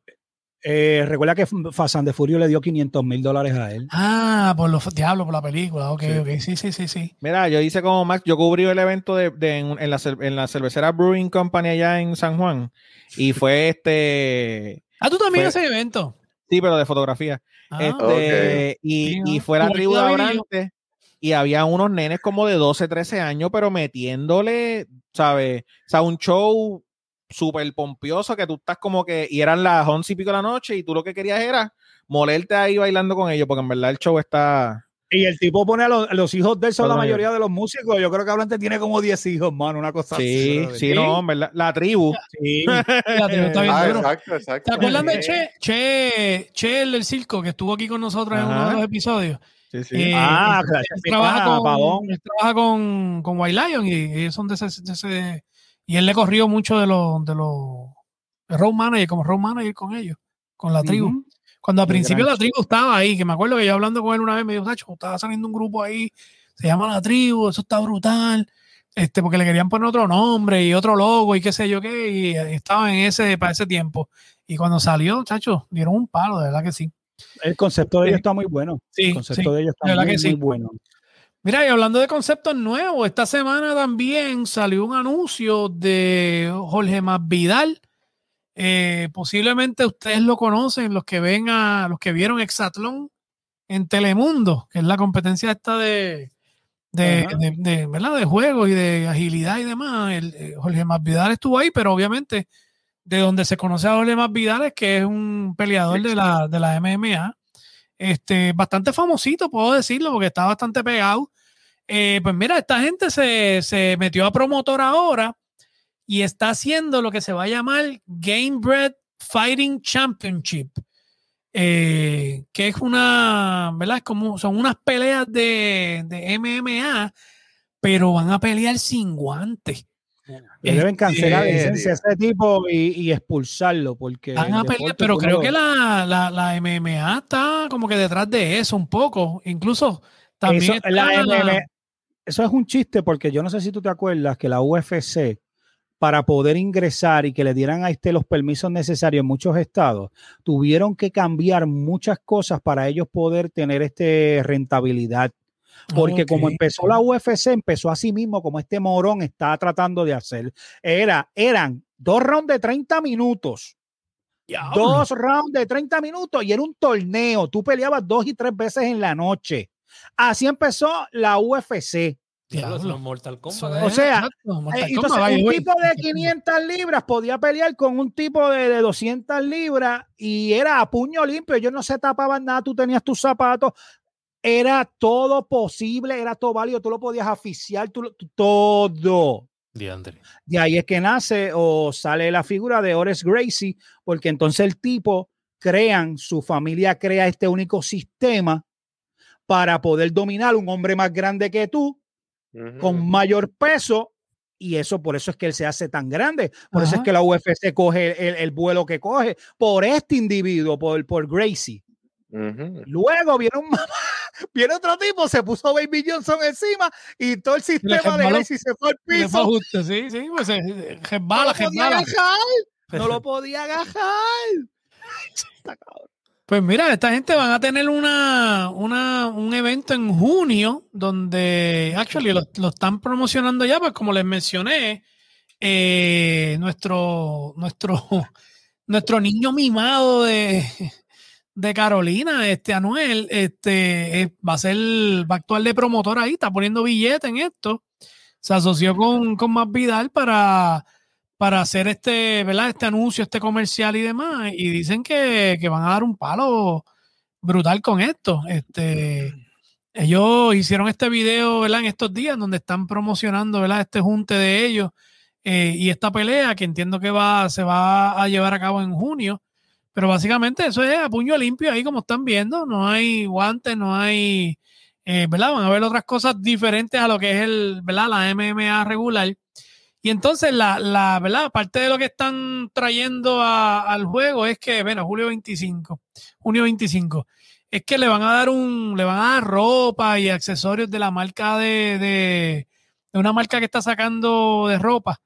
Eh, recuerda que Fasan de Furio le dio 500 mil dólares a él. Ah, por los diablos, por la película. Ok, Sí. ok. Sí, sí, sí, sí. Mira, yo hice como Max, yo cubrí el evento de, de- en, en la, en la cervecera Brewing Company allá en San Juan. Y fue este. Ah, tú también Fue- ese evento. Sí, pero de fotografía. Ah, Este, y, y fue la tribu de David y yo. Abrante. Y había unos nenes como de 12, 13 años, pero metiéndole, ¿sabes? O sea, un show súper pompioso que tú estás como que. Y eran las once y pico de la noche y tú lo que querías era molerte ahí bailando con ellos, porque en verdad el show está. Y el tipo pone a los, a los hijos de él, son la mayoría de los músicos. Yo creo que Abrante tiene como 10 hijos, mano, una cosa Sí, así. sí, no, en verdad. La tribu. Sí. [laughs] la tribu está bien Ah, duro. exacto, exacto. ¿Se acuerdan de Eh. Che? Che, Che, el del circo, que estuvo aquí con nosotros en uno de los episodios. Sí, sí. Eh, Ah, él claro, trabaja ah, con, él trabaja con, con White Lion y ellos son de ese, de ese- y él le corrió mucho de los de los road manager, como road manager con ellos, con la tribu. Ujú. Cuando al principio la tribu estaba ahí, que me acuerdo que yo hablando con él una vez me dijo, Sacho, estaba saliendo un grupo ahí, se llama la tribu, eso está brutal. Este, porque le querían poner otro nombre y otro logo y qué sé yo qué, y estaba en ese, para ese tiempo. Y cuando salió, chacho, dieron un palo, de verdad que sí. El concepto de ellos está muy bueno. Sí, El concepto sí, de ellos de está verdad muy, que sí. muy bueno. Mira, y hablando de conceptos nuevos, esta semana también salió un anuncio de Jorge Masvidal. Eh, posiblemente ustedes lo conocen, los que ven a los que vieron Exatlón en Telemundo, que es la competencia esta de, de, de- de, ¿verdad? de juegos y de agilidad y demás. El, eh, Jorge Masvidal estuvo ahí, pero obviamente de donde se conoce a Jorge Masvidal es que es un peleador de la, de la MMA. Este, bastante famosito, puedo decirlo, porque está bastante pegado. Eh, pues mira, esta gente se, se metió a promotor ahora y está haciendo lo que se va a llamar Game Bread Fighting Championship. eh, que es una, ¿verdad? Es como, son unas peleas de, de MMA, pero van a pelear sin guantes. Deben cancelar la Este, licencia a ese tipo y, y expulsarlo porque Van a pelear, pero creo que la, la, la MMA está como que detrás de eso un poco. Incluso también eso, está- la eso es un chiste porque yo no sé si tú te acuerdas que la UFC para poder ingresar y que le dieran a este los permisos necesarios en muchos estados, tuvieron que cambiar muchas cosas para ellos poder tener este rentabilidad. Porque como empezó la UFC, empezó así mismo, como este morón está tratando de hacer. Era, eran dos rounds de 30 minutos. Dos rounds de 30 minutos y era un torneo. Tú peleabas dos y tres veces en la noche. Así empezó la UFC. Diablo, eso Diablo. es Mortal Kombat. ¿eh? O sea, Mortal Eh, entonces, Kombat, un tipo de 500 libras podía pelear con un tipo de, de 200 libras y era a puño limpio. Ellos no se tapaban nada, tú tenías tus zapatos. Era todo posible, era todo válido, tú lo podías aficiar, tú, todo. De ahí es que nace o sale la figura de Horace Gracie, porque entonces el tipo crean, su familia crea este único sistema para poder dominar un hombre más grande que tú, Con mayor peso, y eso por eso es que él se hace tan grande. Por eso es que la UFC coge el, el vuelo que coge por este individuo, por, por Gracie. Luego viene un [laughs] mamá, viene otro tipo, se puso Baby Johnson encima y todo el sistema de. Gracie se fue al le fue piso. justo, sí, sí, pues se- se- No resbala, lo podía agajar. No lo podía agajar. [laughs] [laughs] Está cabrón. Pues mira, esta gente van a tener una, una, un evento en junio donde, actually, lo, lo están promocionando ya, pues como les mencioné, eh, nuestro, nuestro, [laughs] nuestro niño mimado de, de Carolina, este Anuel, este, va a ser, va a actuar de promotor ahí, está poniendo billete en esto. Se asoció con, con Más Vidal para, para hacer este, ¿verdad? Este anuncio, este comercial y demás. Y dicen que, que van a dar un palo brutal con esto. Este, ellos hicieron este video, ¿verdad? En estos días donde están promocionando, ¿verdad? Este junte de ellos eh, y esta pelea que entiendo que va, se va a llevar a cabo en junio. Pero básicamente eso es a puño limpio ahí como están viendo. No hay guantes, no hay, eh, ¿verdad? Van a ver otras cosas diferentes a lo que es el, ¿verdad? La MMA regular. Y entonces la, la ¿verdad? Parte de lo que están trayendo a- al juego es que, bueno, julio 25, junio 25, es que le van a dar un, le van a dar ropa y accesorios de la marca de, de, de una marca que está sacando de ropa.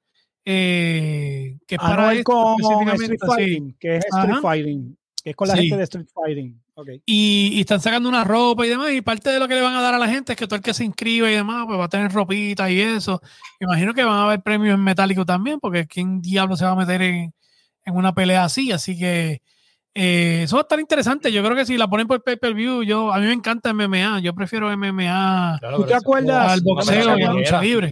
eh, que es para Anuel esto con específicamente, Street sí. Fighting, que es Street Ajá. Fighting, que es con la Sí. gente de Street Fighting. Y, y están sacando una ropa y demás. Y parte de lo que le van a dar a la gente es que todo el que se inscribe y demás, pues va a tener ropita y eso. Me imagino que van a haber premios en metálico también, porque ¿quién diablo se va a meter en, en una pelea así? Así que eh, eso va a estar interesante. Yo creo que si la ponen por pay-per-view, yo, a mí me encanta MMA. Yo prefiero MMA Claro, ¿Tú te acuerdas? al boxeo y a lucha libre.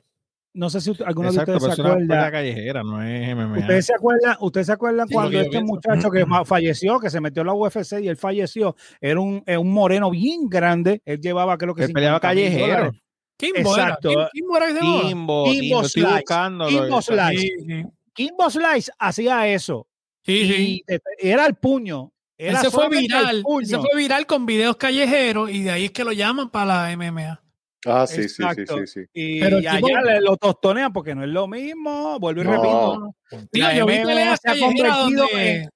No sé si alguno Exacto, de ustedes es se acuerda. callejera, no es MMA. ¿Ustedes se acuerdan, ¿ustedes se acuerdan Sí, cuando este pienso. muchacho que [clears throat] fa- falleció, que se metió en la UFC y él falleció, era un, un moreno bien grande? Él llevaba, creo que Él peleaba 50 mil callejero. dólares. Kimbo. Exacto. Kim- Kimbo era se. Kimbo, Kimbo Kimbo, estoy Slice. Kimbo. Slice. Sí, sí. Kimbo Slice hacía eso. Sí, sí. Y era el puño. Era se fue viral, él puño. se fue viral con videos callejeros y de ahí es que lo llaman para la MMA. Ah, sí, sí, sí, sí, sí. Y, Pero y allá le- lo tostonean porque no es lo mismo. Vuelvo y No. repito. Digo, La yo vi se ha convertido donde en-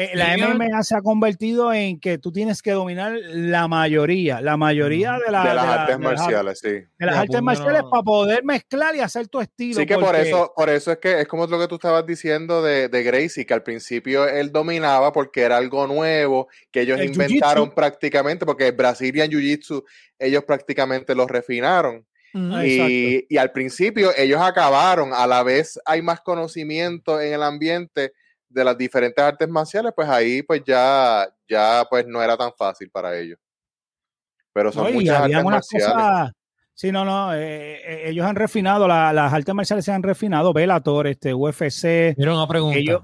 Eh, la. MMA se ha convertido en que tú tienes que dominar la mayoría, la mayoría de, la- de las de la- artes de las- marciales, sí. de las artes marciales no. para poder mezclar y hacer tu estilo. Sí que por eso, por eso es que es como lo que tú estabas diciendo de, de Gracie, que al principio él dominaba porque era algo nuevo, que ellos El inventaron prácticamente, porque Brazilian Jiu-Jitsu, ellos prácticamente lo refinaron. Ujú. Ah, Y, y al principio ellos acabaron, a la vez hay más conocimiento en el ambiente de las diferentes artes marciales, pues ahí pues ya, ya pues no era tan fácil para ellos. Pero son No, muchas artes marciales. Sí, no, no. eh, ellos han refinado, la- las artes marciales se han refinado. Bellator, este, UFC, Mira una pregunta. Ellos-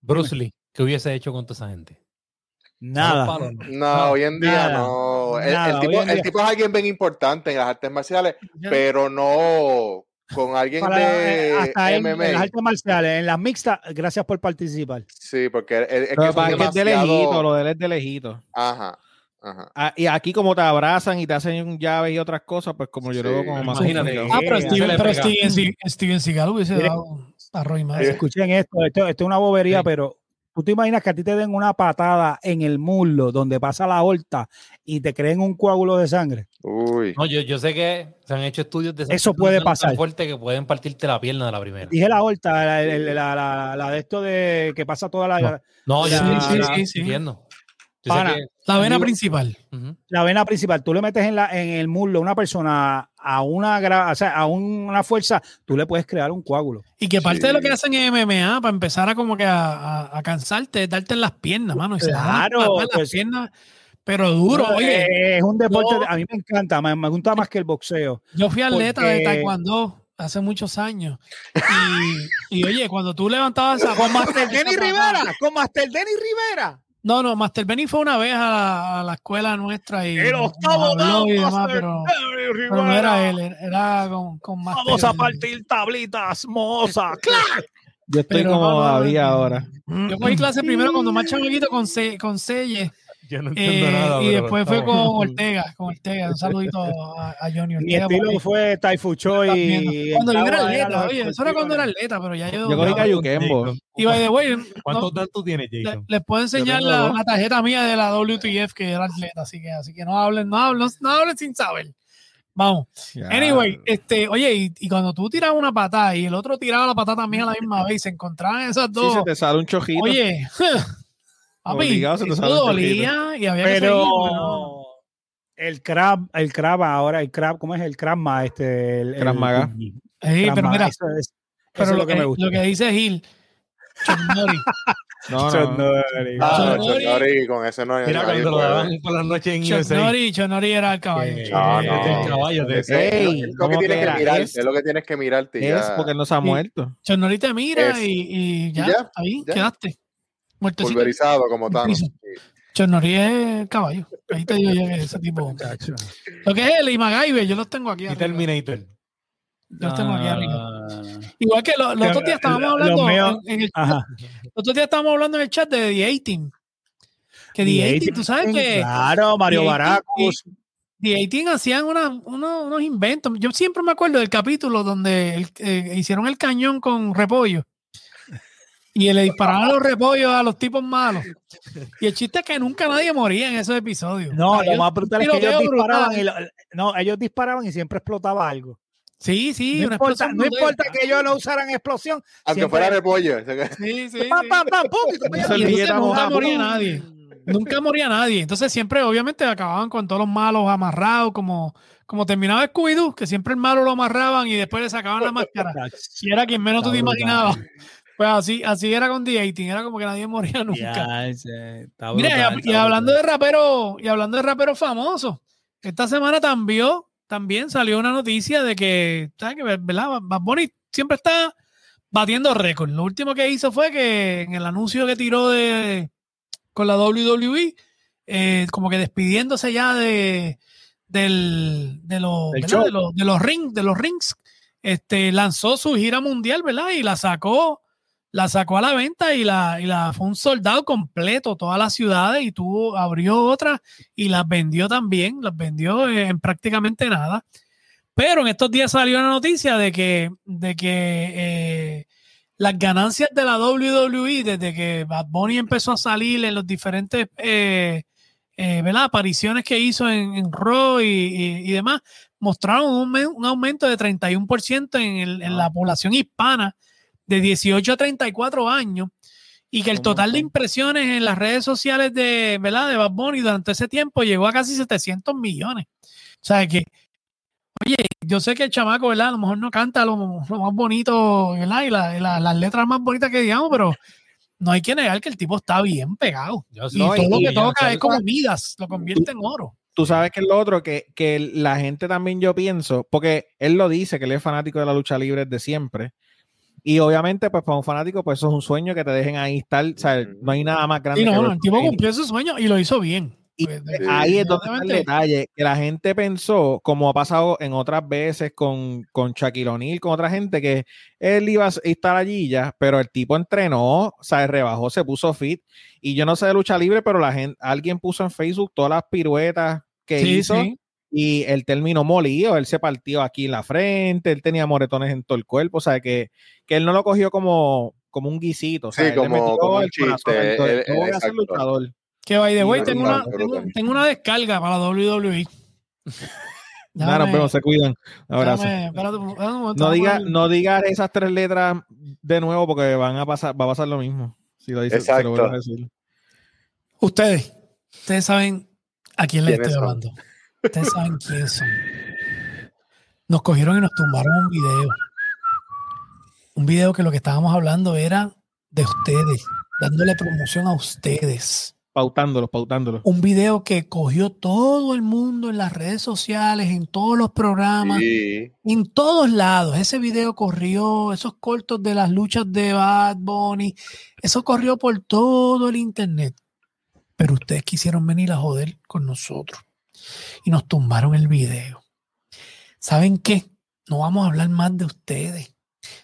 Bruce Lee, ¿qué hubiese hecho con toda esa gente? nada. ¿no? No, hoy en día nada, no. El, tipo, hoy en el día- tipo es alguien bien importante en las artes marciales, pero no con alguien Para, eh, de hasta en, en MMA. las artes marciales, en las mixtas, gracias por participar. Sí, porque es, es que Lo es que es de lejito, lo de él es de lejito. Ajá, ajá. Ah, y aquí como te abrazan y te hacen llaves y otras cosas, pues como yo lo veo Sí, como más imagínate. Ah, pero Eh, Steven, pero. Steven, Seagal- Steven Seagal hubiese dado arroz y más. Eh, Escuchen esto, esto, esto es una bobería, Sí. pero tú te imaginas que a ti te den una patada en el muslo donde pasa la aorta y te creen un coágulo de sangre. Uy. No, yo, yo sé que se han hecho estudios de Eso puede tan pasar. fuerte que pueden partirte la pierna de la primera. Dije la aorta, la, la- la- la- la de esto de que pasa toda la, No, yo La- sí, sí, la- sí, sí, entiendo. Que- La vena Digo- principal. La vena principal. Tú le metes en, la, en el muslo a una persona a una, gra- o sea, a una fuerza, tú le puedes crear un coágulo. Y que parte de lo que hacen en MMA para empezar a como que a, a- a cansarte es darte en las piernas, mano. Y se dan Claro, las- las pues- piernas, pero duro. No, Oye, es un deporte, yo- de- a mí me encanta, me, me gusta más que el boxeo. yo fui atleta de taekwondo hace muchos años. Y, y, oye, cuando tú levantabas esa Con Master Denny Rivera, con Master Denny Rivera. No, no, Master Benny fue una vez a la, a la escuela nuestra y El octavo habló down, y demás, Master pero, no era él, era- con, con Master Vamos a partir tablitas, moza. [laughs] ¡Clac! Yo estoy Pero como no, no, no. ahora. Yo cogí clase primero cuando más chamaquito con, Se- con Selle [laughs] Yo no entiendo eh, nada. y pero después fue con Ortega, con Ortega. Un saludito a, a Johnny Mi Ortega. por estilo fue Taifu Choi. Cuando yo era atleta, oye, eso era cuando era atleta, pero ya yo. Yo cogí Cayuquembo. Y by the way, ¿Cuántos no, tienes, le- Jason? les puedo enseñar la, tarjeta mía de la WTF que era atleta, así que, así que no hablen, no hablen, no hablen sin saber. Vamos. Anyway, este, oye, y, y cuando tú tirabas una patada y el otro tiraba la patada también a la misma vez y se encontraban esas Sí, dos. se te sale un chojito. oye, [laughs] papi, Obligado se te eso sale un dolía y había que seguir, Pero bueno. el crab, el crab ahora, el crab, ¿cómo es el crab ma? Este, el, el- Krav Maga. Sí, pero mira, eso es- eso pero es lo, que, me gusta. lo que dice Gil, Norris, [laughs] No, no. Chonori. Ah, no, Chonori, con ese no hay Mira no cuando lo daban por las noches en Chuck Norris era el caballo. Que- No, que- no. el caballo de Ese- Ey, es lo que ¿cómo tienes que Es- lo que tienes que mirarte Es ya. porque no se ha muerto. Norris te mira y, y ya, ya, ahí ya. quedaste. Muertecito. Pulverizado como Thanos. es el caballo. Ahí te digo yo que ese tipo. Lo que es él y MacGyver, yo los tengo aquí. Y arriba. Terminator. Yo los tengo aquí arriba. Ah, Igual que lo- los otros días estábamos hablando en, en el Ajá. Los otros días estábamos hablando en el chat de The 18. Que The 18, tú sabes que Claro, Mario Baracus. The 18 hacían una- uno- unos inventos. Yo siempre me acuerdo del capítulo donde el- eh, hicieron el cañón con repollo. Y le disparaban los repollos a los tipos malos. Y el chiste es que nunca nadie moría en esos episodios. No, lo más brutal es que ellos disparaban brutal. y lo- no, ellos disparaban y siempre explotaba algo. Sí, sí, no una importa, no que ellos no usaran explosión. Aunque siempre- fuera repollo. Sí, [laughs] sí, pam, pam, pam, nunca moría nadie. Nunca moría nadie. Entonces siempre, obviamente, acababan con todos los malos amarrados, como, como terminaba Scooby-Doo, que siempre el malo lo amarraban y después le sacaban la máscara. [laughs] Y era quien menos tú te imaginabas. Pues así, así era con The 18, era como que nadie moría [laughs] nunca. Mira, y, hablando de rapero, y hablando de rapero famoso, esta semana también, también salió una noticia de que, ¿sabes que verdad? Bad Bunny siempre está batiendo récords. Lo último que hizo fue que en el anuncio que tiró de con la WWE, eh, como que despidiéndose ya de del, de los de los de los rings, de los rings, este lanzó su gira mundial, ¿verdad? Y la sacó la sacó a la venta y la, y la fue un soldado completo, todas las ciudades, y tuvo, abrió otras y las vendió también, las vendió eh, en prácticamente nada. Pero en estos días salió una noticia de que, de que eh, las ganancias de la WWE, desde que Bad Bunny empezó a salir en los diferentes eh, eh, apariciones que hizo en, en Raw y, y- y demás, mostraron un, aumen- un aumento de 31% en, el- en la población hispana de 18 a 34 años y que el total de impresiones en las redes sociales de, ¿verdad? de Bad Bunny durante ese tiempo llegó a casi 700 millones. O sea que, oye, yo sé que el chamaco, ¿verdad? A lo mejor no canta lo, lo más bonito, ¿verdad? Y la- y la- las letras más bonitas que digamos, pero no hay que negar que el tipo está bien pegado. Yo Y No, todo lo que toca es como Midas, lo convierte en oro. Tú sabes que es lo otro, que, que la gente también yo pienso, porque él lo dice, que él es fanático de la lucha libre desde siempre. Y obviamente, pues para un fanático, pues eso es un sueño que te dejen ahí estar. O sea, no hay nada más grande Y no, que no, ver el tipo cumplió su sueño y lo hizo bien. Y Pues, Sí. ahí es donde está el detalle, que la gente pensó, como ha pasado en otras veces con, con Shaquille O'Neal, con otra gente, que él iba a estar allí ya, pero el tipo entrenó, o sea, rebajó, se puso fit, y yo no sé de lucha libre, pero la gente, alguien puso en Facebook todas las piruetas que Sí, hizo, sí. Y él terminó molido, él se partió aquí en la frente, él tenía moretones en todo el cuerpo, o sea, que, que él no lo cogió como, como un guisito. o Sí, sea, él le como- metió como un el corazón chiste, todo. eh, voy a ser luchador. Que by the way, tengo una, tengo, una descarga para la WWE. [laughs] Nada, nos vemos, se cuidan. Un abrazo. déjame- espérate, espérate un momento, No vamos diga, a ver. no diga esas tres letras de nuevo porque van a pasar, va a pasar lo mismo. Si lo dice, se lo vuelvo a Exacto. decir. Ustedes, ustedes saben a quién les ¿Quiénes estoy son? hablando. Ustedes saben quiénes son. Nos cogieron y nos tumbaron un video. Un video que lo que estábamos hablando era de ustedes, dándole promoción a ustedes. Pautándolos, pautándolos. Un video que cogió todo el mundo en las redes sociales, en todos los programas, Sí. en todos lados. Ese video corrió, esos cortos de las luchas de Bad Bunny, eso corrió por todo el internet. Pero ustedes quisieron venir a joder con nosotros y nos tumbaron el video. ¿Saben qué? No vamos a hablar más de ustedes.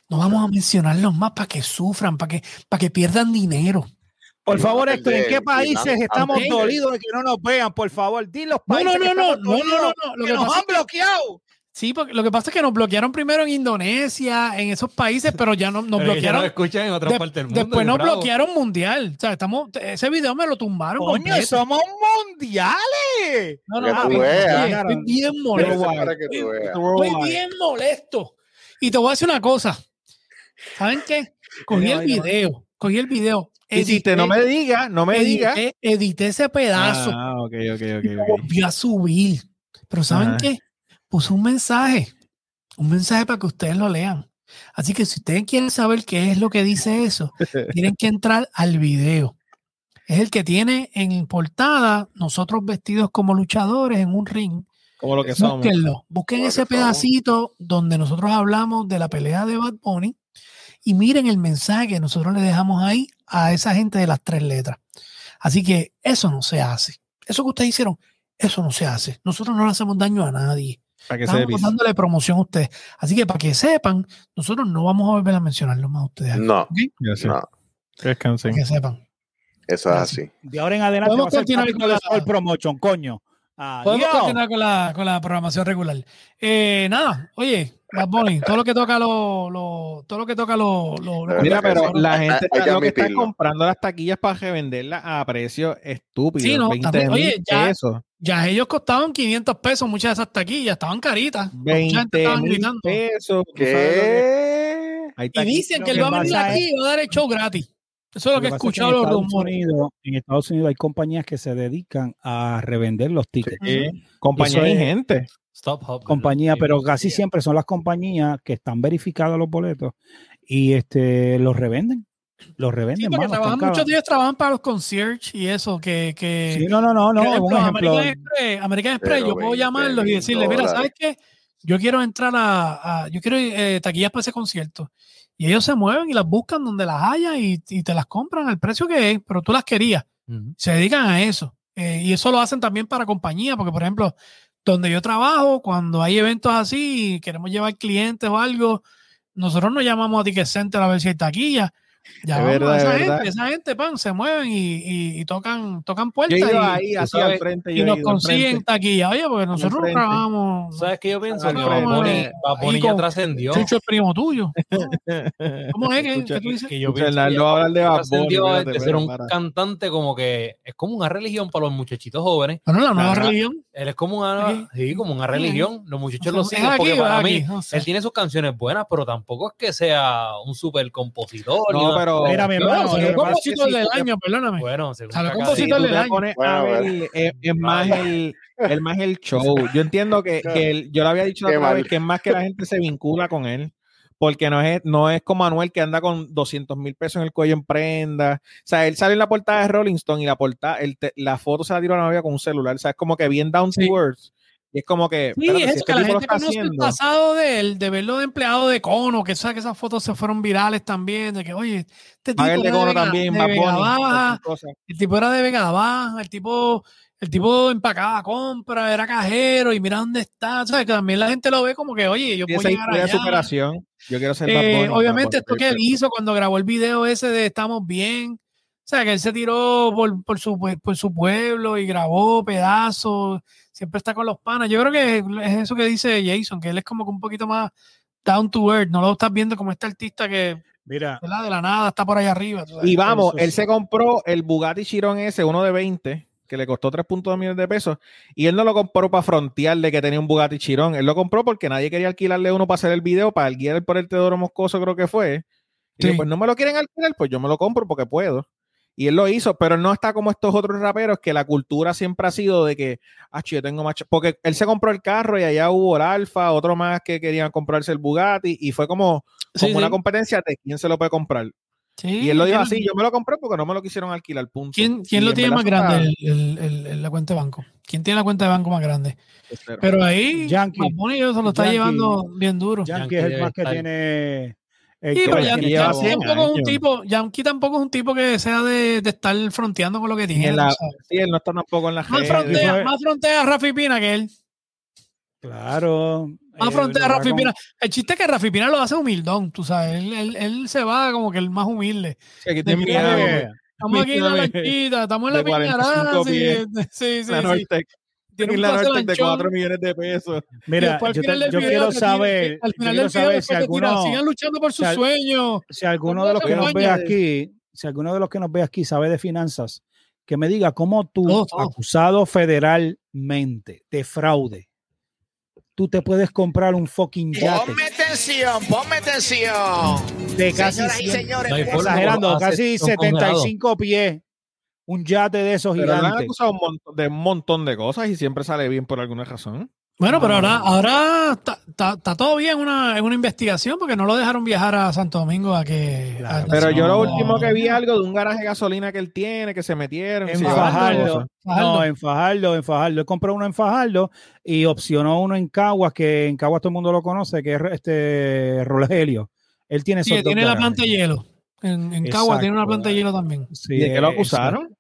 No vamos a mencionarlos más para que sufran, para que, para que pierdan dinero. Por favor, Héctor, ¿en qué países estamos dolidos de que no nos vean? Por favor, di los No, países no, no, no, no, no, no, no. Lo que que nos pasa han bloqueado. Sí, porque lo que pasa es que nos bloquearon primero en Indonesia, en esos países, pero ya no, nos Pero bloquearon. lo escuchan en otras De- partes del mundo. después nos bravo. bloquearon mundial. O sea, estamos, ese video me lo tumbaron. Coño, completo. somos mundiales. No, no, veas. estoy bien molesto. Estoy bien molesto. Y te voy a decir una cosa. ¿Saben qué? Cogí el video. Cogí el video. Hiciste, no me diga, no me diga. edité, edité ese pedazo. Ah, ok, ok, ok. y lo ok. volví a subir. Pero ¿saben Ajá. qué? Puse un mensaje. Un mensaje para que ustedes lo lean. Así que si ustedes quieren saber qué es lo que dice eso, [laughs] tienen que entrar al video. Es el que tiene en portada nosotros vestidos como luchadores en un ring. Como lo que somos. Búsquenlo. Busquen Como ese somos. pedacito donde nosotros hablamos de la pelea de Bad Bunny y miren el mensaje que nosotros le dejamos ahí a esa gente de las tres letras. Así que eso no se hace. Eso que ustedes hicieron, eso no se hace. Nosotros no le hacemos daño a nadie. Para que Estamos dándole promoción a ustedes. Así que para que sepan, nosotros no vamos a volver a mencionarlo más a ustedes. aquí, No, ¿ok? Ya sé. no, Que descansen. Para que sepan. eso es así. De ahora en adelante va a ser Soul Promotion, coño. Podemos Adiós. continuar con la, con la programación regular. Eh, nada, oye, Bad Bunny, todo lo que toca lo, lo- todo lo que toca lo, lo- lo- Mira, pero la Hay- gente está, que lo que está comprando las taquillas para revenderlas a precio estúpido. Sí, no, 20 también- mil oye, ya- pesos. ya ellos costaban 500 pesos, muchas de esas taquillas, estaban caritas. Mucha gente 20 estaba mil gritando. pesos. ¿tú sabes lo que- ¿Qué? Hay Y dicen que él va a venir aquí y va a dar el show gratis. Eso es lo que he pasa es que escuchado en los Estados rumores. Unidos- en Estados Unidos hay compañías que se dedican a revender los tickets. Sí, compañía Eso y es- gente. Stop Hub, Compañía, sí, pero sí, casi sí. siempre son las compañías que están verificados los boletos y este los revenden. Los Sí, revenden, porque mano, trabajan, muchos ellos trabajan para los concierge y eso, que, que Sí, no, no, no, no. Por ejemplo, un ejemplo. American Express, American Express, yo puedo 20 llamarlos y decirle, mira. ¿sabes qué? Yo quiero entrar a, a- yo quiero eh, taquillas para ese concierto. Y ellos se mueven y las buscan donde las haya y, y te las compran al precio que es, pero tú las querías. Se dedican a eso. Eh, y eso lo hacen también para compañía, porque por ejemplo, donde yo trabajo, cuando hay eventos así y queremos llevar clientes o algo, nosotros no llamamos a Ticket Center a ver si hay taquilla. Llamamos verdad, a esa es gente, verdad. esa gente, pan, se mueven y, y- y tocan, tocan puertas. y- ahí, tú así sabes, al frente. y yo he nos consiguen taquilla. Oye, porque nosotros trabajamos. ¿Sabes qué yo pienso? Que Ahí ya trascendió. Chucho es primo tuyo. [laughs] ¿Cómo es que, Escucha, que tú dices? que yo Escucha, pienso que hablar de ya espérate, de ser un para. cantante como que es como una religión para los muchachitos jóvenes. Bueno, la nueva Ajá. religión. Él es como una, sí, como una religión. Los muchachos lo ¿Es siguen aquí porque para aquí? mí No sé. él tiene sus canciones buenas, pero tampoco es que sea un super compositor. No, pero. Mira, mi hermano, salió lo compositor del año, perdóname. Bueno, Salió compositor del año. es, más el, es más el show. Yo entiendo que, que el- yo le había dicho la otra vez que es más que la gente se vincula con él. Porque no es, no es como Anuel que anda con 200 mil pesos en el cuello en prenda. O sea, él sale en la portada de Rolling Stone y la portada, el te- la foto se la tiró a la novia con un celular. O sea, es como que bien down to Sí. earth. Y es como que, Sí, espérate, es si este que la gente conoce el haciendo. pasado de él, de verlo de empleado de Cono, que sabe que esas fotos se fueron virales también, de que, oye, este tipo el de era Cono Vega- también, de Bad Vega Bunny, Baja, el tipo era de Vega Baja, el tipo, el tipo empacaba compra, era cajero y mira dónde está, ¿sabes? Que también la gente lo ve como que, oye, yo puedo esa llegar allá. superación. Yo quiero ser Bad Eh, Bunny, obviamente Bad esto que él hizo cuando grabó el video ese de Estamos Bien, o sea, que él se tiró por, por, su, pue- por su pueblo y grabó pedazos, siempre está con los panas. Yo creo que es eso que dice Jason, que él es como que un poquito más down to earth, no lo estás viendo como este artista que Mira, ¿verdad? De la nada está por ahí arriba. Y vamos, Eso él sí. se compró el Bugatti Chiron S, uno de 20, que le costó 3.2 millones de pesos, y él no lo compró para frontearle que tenía un Bugatti Chiron, él lo compró porque nadie quería alquilarle uno para hacer el video, para el guiar por el Teodoro Moscoso creo que fue. Y Sí. dijo, pues no me lo quieren alquilar, pues yo me lo compro porque puedo. Y él lo hizo, pero no está como estos otros raperos que la cultura siempre ha sido de que, ah, yo tengo más... ch-". Porque él se compró el carro y allá hubo el Alfa, otro más que querían comprarse el Bugatti y fue como, Sí, como una sí. competencia de quién se lo puede comprar. Sí, Y él lo dijo ¿quién- así, yo me lo compré porque no me lo quisieron alquilar, punto. ¿Quién, quién lo en tiene más grande? El- el- el- el- la cuenta de banco. ¿Quién tiene la cuenta de banco más grande? Pero ahí, Yankee. Se lo está Yankee. llevando bien duro. Yankee Yankee es el más que tiene. El Sí, que pero Yankee, 100 tampoco es un tipo, Yankee tampoco es un tipo que sea de, de estar fronteando con lo que tiene. en la- sí, él no está tampoco en la Más frontea, más frontea a Rafi Pina que él. Claro. Más eh, frontea a Rafi Pina. El chiste es que Rafi Pina lo hace humildón, tú sabes. Él, él- él se va como que el más humilde. Sí, aquí de Estamos aquí en la lanchita, estamos en la de 45 piñarada. Sí, sí, sí. la sí. Nortec, Tiene en un la Nortec de lanchón. 4 millones de pesos. Mira, yo, te- quiero saber, al final del video saber si alguno, sigan luchando por sus si al- sueños. si alguno No de los que nos ve aquí, si alguno de los que nos ve aquí sabe de finanzas, que me diga cómo tú, acusado federalmente de fraude, tú te puedes comprar un fucking yate Ponme atención, ponme atención. de casi Señoras y 100, señores, No exagerando, casi son congelados. 75 pies, un yate de esos Pero le han gigantes. acusado un montón- de un montón de cosas y siempre sale bien por alguna razón. Bueno, pero ahora, Ah. ahora está, está- está todo bien en una, en una investigación porque no lo dejaron viajar a Santo Domingo a que. Claro. a- Pero yo lo último que vi algo de un garaje de gasolina que él tiene, que se metieron. En se Fajardo. No, en Fajardo, en Fajardo. Él compró uno en Fajardo y opcionó uno en Caguas, que en Caguas todo el mundo lo conoce, que es este Rogelio. Él tiene Sí, esos dos tiene la garajes. planta de hielo. En, en Cagua tiene una planta de hielo también. Sí, ¿Y de qué lo eso. acusaron?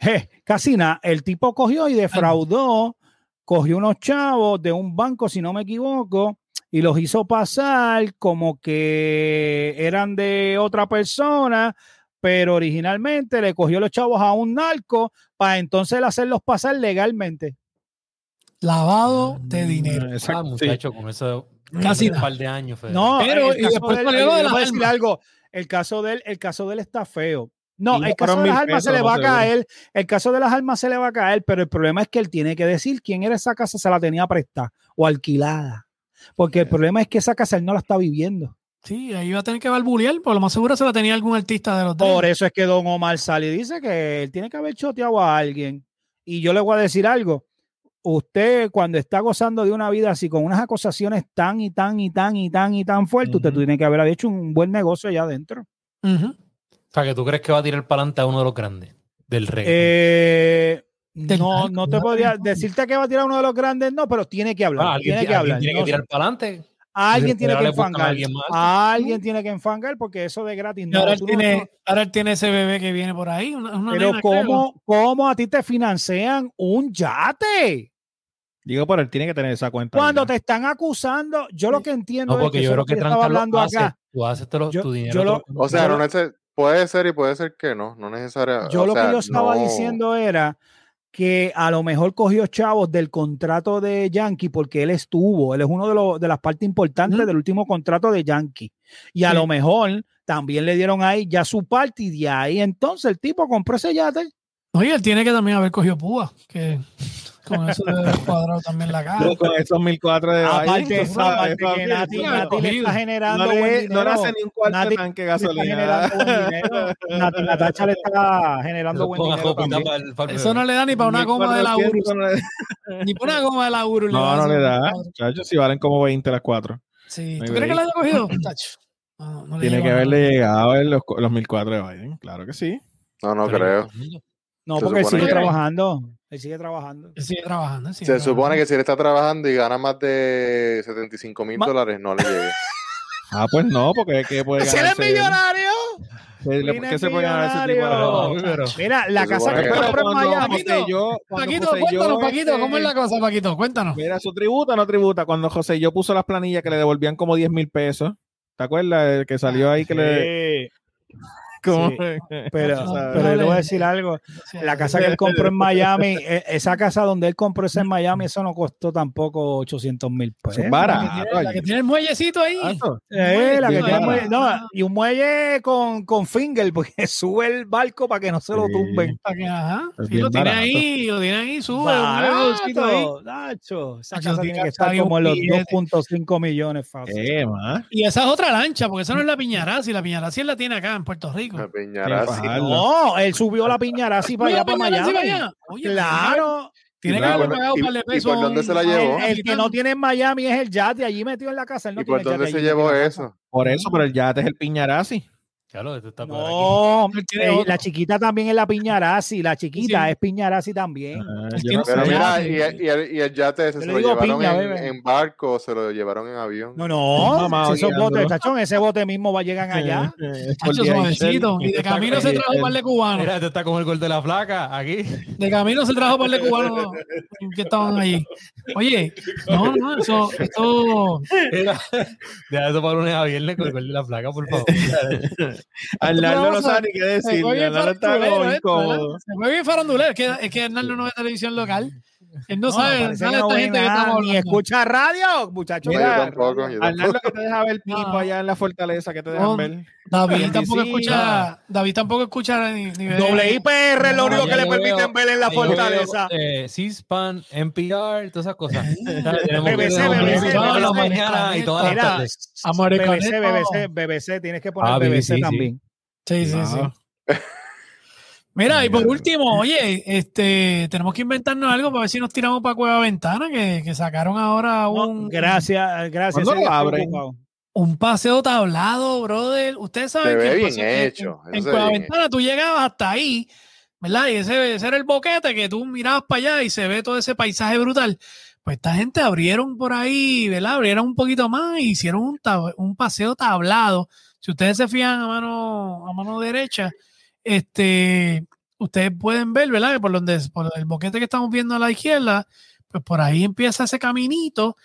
Je, casi nada. El tipo cogió y defraudó, cogió unos chavos de un banco, si no me equivoco, y los hizo pasar como que eran de otra persona, pero originalmente le cogió los chavos a un narco para entonces hacerlos pasar legalmente. Lavado de dinero. Ah, Exacto, sí. muchacho, con eso Casi un par de años. Fede. No, Pero, el y después de él- de decir algo. El caso de él, el caso de él está feo. No, el caso de las armas se le va a caer. El caso de las armas se le va a caer, pero el problema es que él tiene que decir quién era esa casa, se la tenía prestada o alquilada. Porque el problema es que esa casa él no la está viviendo. Sí, ahí va a tener que barbulear, por lo más seguro se la tenía algún artista de los. Por eso es que Don Omar sale y dice que él tiene que haber choteado a alguien. Y yo le voy a decir algo. Usted, cuando está gozando de una vida así, con unas acusaciones tan y tan y tan y tan y tan fuertes, usted Ujú. tiene que haber hecho un buen negocio allá adentro. Ujú. O sea, que tú crees que va a tirar para adelante a uno de los grandes del rey. Eh, no, no te ¿no? podría decirte que va a tirar uno de los grandes, no, pero tiene que hablar. Ah, alguien, tiene que alguien hablar. tiene no que sé. tirar para adelante. alguien tiene que a enfangar. alguien tiene que enfangar porque eso de gratis no. ahora, él no- tiene, ahora él tiene ese bebé que viene por ahí. Una, una pero nena, creo. ¿cómo, ¿cómo a ti te financian un yate? Digo, pero él tiene que tener esa cuenta. Cuando te están acusando, yo lo que entiendo No, es porque que yo creo es que yo estaba Tranca lo hablando hace. acá. Tú haces tu dinero. yo lo- O sea, Yo no lo- puede ser y puede ser que no, no necesariamente. Yo o lo sea, que yo estaba no- diciendo era que a lo mejor cogió chavos del contrato de Yankee porque él estuvo, él es uno de, los, de las partes importantes del último contrato de Yankee. Y a Sí. lo mejor también le dieron ahí ya su parte y de ahí entonces el tipo compró ese yate. Oye, él tiene que también haber cogido púa, que con eso haber cuadrado también la cara. Con esos 1004 de Aparte, Biden, tú sabes, aparte que papi, Nati, tú Nati sabes, Nati le está generando no, buen le, no le hace ni un cuarto de Nati tanque de gasolina. buen. Nati Natacha le está generando buen dinero copita también. para el- para el Eso no le da ni para [laughs] una goma de la Urus. 1400 no le- Ni para una goma de la Urus. No, no le da. Chacho, si valen como 20 las cuatro. Sí. No ¿Tú crees que la haya cogido? [clears throat] Tacho. No, no le Tiene que haberle llegado a ver los, los 1004 de Biden. Claro que sí. No, no Pero- creo. No, Se porque él sigue que- trabajando. Él sigue trabajando. Él sigue trabajando. él sigue Se trabajando. supone que si él está trabajando y gana más de 75 mil dólares, no le llegue. [laughs] Ah, pues no, porque ¿qué puede ¡Si él es millonario! ¿Qué, se puede ganar ese tipo? pero- Mira, la Se casa que compró en Miami. Paquito, José cuéntanos, yo, Paquito, ¿cómo es la cosa, Paquito? Cuéntanos. Mira, su tributa o no tributa. Cuando José yo puso las planillas que le devolvían como 10 mil pesos. ¿Te acuerdas? El que salió ahí que le. Sí. Como- Sí, [laughs] Pero, No, pero yo le voy a decir algo. La casa que él compró en Miami, e- esa casa donde él compró esa en Miami, eso no costó tampoco 800 mil pesos. Son la que tiene- la que tiene el muellecito ahí. Barato. Eh, la que Sí, tiene barato. muelle- no, y un muelle con, con finger, porque [laughs] sube el barco para que no se lo tumben. Ajá. Sí, lo tiene barato. ahí, lo tiene ahí, sube. un negocito ahí. Barato, Nacho. Esa casa tiene tiene que estar como en los billete. 2.5 millones fácil. Y esa es otra lancha, porque esa no es la Piñarasi. La Piñarasi la tiene acá en Puerto Rico. La. No, él subió la piñara así para allá, para Miami. Claro. Tiene que haber pagado ¿y- un par de y por pesos. dónde se la llevó? El, el que no tiene en Miami es el yate, allí metido en la casa. Él no ¿Y por tiene dónde yate se llevó eso? Por eso, pero el yate es el piñarasi. Claro, está aquí. No, eh, la chiquita también es la piñarasi, la chiquita Sí. es piñarasi también. Ah, no Pero sé. mira, y, el- y el, y el yate ese se lo llevaron piña, en, en barco o se lo llevaron en avión. No, no, Mamá, si esos botes, tachón, ese bote mismo va a llegar allá. Chacho, suavecito. Y de camino se trajo un par de cubanos. Mira, este está como el gol de la flaca aquí. De camino se trajo un par de cubanos que estaban allí. Oye, no, no, eso. Mira, Deja eso para lunes a viernes con el gol de la flaca, por favor. Arnaldo no sabe ni qué decir. Arnaldo está como ¿eh? incómodo. Se fue bien farandulero. Es que, es que Hernando no ve televisión local. Él no, No, sabe, no esta ve gente que nada, estamos ni escucha radio, muchachos. No, Mira, yo tampoco. yo Arnaldo tampoco. que te deja ver pipo Ah. allá en la fortaleza que te dejan No, ver. David tampoco escucha, David tampoco escucha ni, ni WIPR es lo único que le permiten ver en la fortaleza. Eh, C-SPAN, NPR, todas esas cosas. BBC, BBC, todas las BBC. mañanas y todas las Mira, tardes. Americanito. BBC, BBC, BBC, tienes que poner Ah, BBC BBC, sí. también. Sí, sí, Ah. sí. Mira, y por último, oye, este, tenemos que inventarnos algo para ver si nos tiramos para Cueva Ventana, que, que sacaron ahora No, un, gracias, gracias. ¿Cuándo ese lo abren? un paseo tablado, brother. Ustedes saben Se que ve bien paseo- en- hecho, En, Cueva Ventana tú llegabas hasta ahí, ¿verdad? Y ese, ese era el boquete que tú mirabas para allá y se ve todo ese paisaje brutal. Pues esta gente abrieron por ahí, ¿verdad? Abrieron un poquito más y hicieron un, tab- un paseo tablado. Si ustedes se fijan a mano, a mano derecha, este, ustedes pueden ver, ¿verdad? Que por donde por el boquete que estamos viendo a la izquierda, pues por ahí empieza ese caminito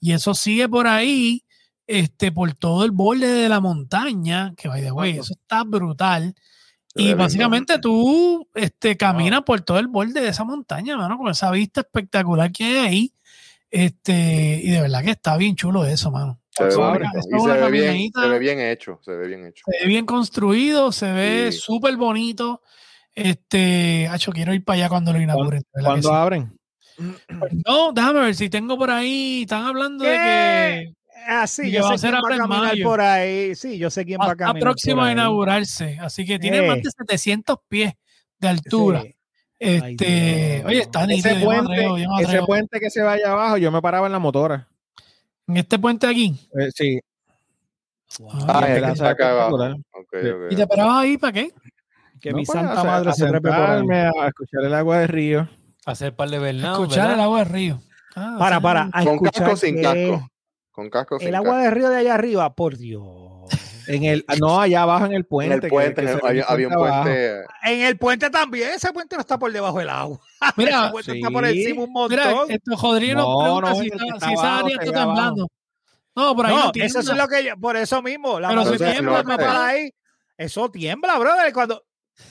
y eso sigue por ahí, este, por todo el borde de la montaña, que by the way, eso está brutal. Y básicamente tú este, caminas por todo el borde de esa montaña, mano, con esa vista espectacular que hay ahí. Este, y de verdad que está bien chulo eso, mano. Se ve bonito. Y se bien, caminadita. se ve bien hecho, se ve bien hecho. Se ve bien construido, se ve Sí. súper bonito. Este, Hacho, quiero ir para allá cuando lo inauguren. ¿Cuándo sí. abren? Pues no, déjame ver si tengo por ahí. Están hablando de que Ah, sí, Y yo va a sé ser quién va a caminar mayo. por ahí. Sí, yo sé quién va a está caminar. próximo por a inaugurarse. Así que tiene Eh. más de 700 pies de altura. Sí. Este, oye, está nítido. Ese puente, ese puente que se vaya abajo, yo me paraba en la motora. En este puente aquí. Eh, sí. Ah, el es que pedazo está acá abajo. espectacular. Ok, Sí. ok. ¿Y te parabas ahí para qué? Que No, mi pues, santa a- madre se trepe por ahí. A escuchar el agua del río. Hacer par de Bernardo. Escuchar el agua del río. Ah, Para, sí. para, a ¿Con escuchar casco sin que casco? Con casco sin El agua casco. del río de allá arriba, por Dios. En el, no, allá abajo en el En puente. el que- puente, que en el- ve había, había un abajo. puente. En el puente también, ese puente no está por debajo del agua. [laughs] Mira, ese puente está por sí. encima un montón. Mira, esto nos No, no, si, el que está- está si esa abajo, área está abajo. temblando. No, por ahí no, no, eso es lo que yo, por eso mismo. La Pero se tiembla, papá. para ahí. Eso tiembla, brother. Cuando,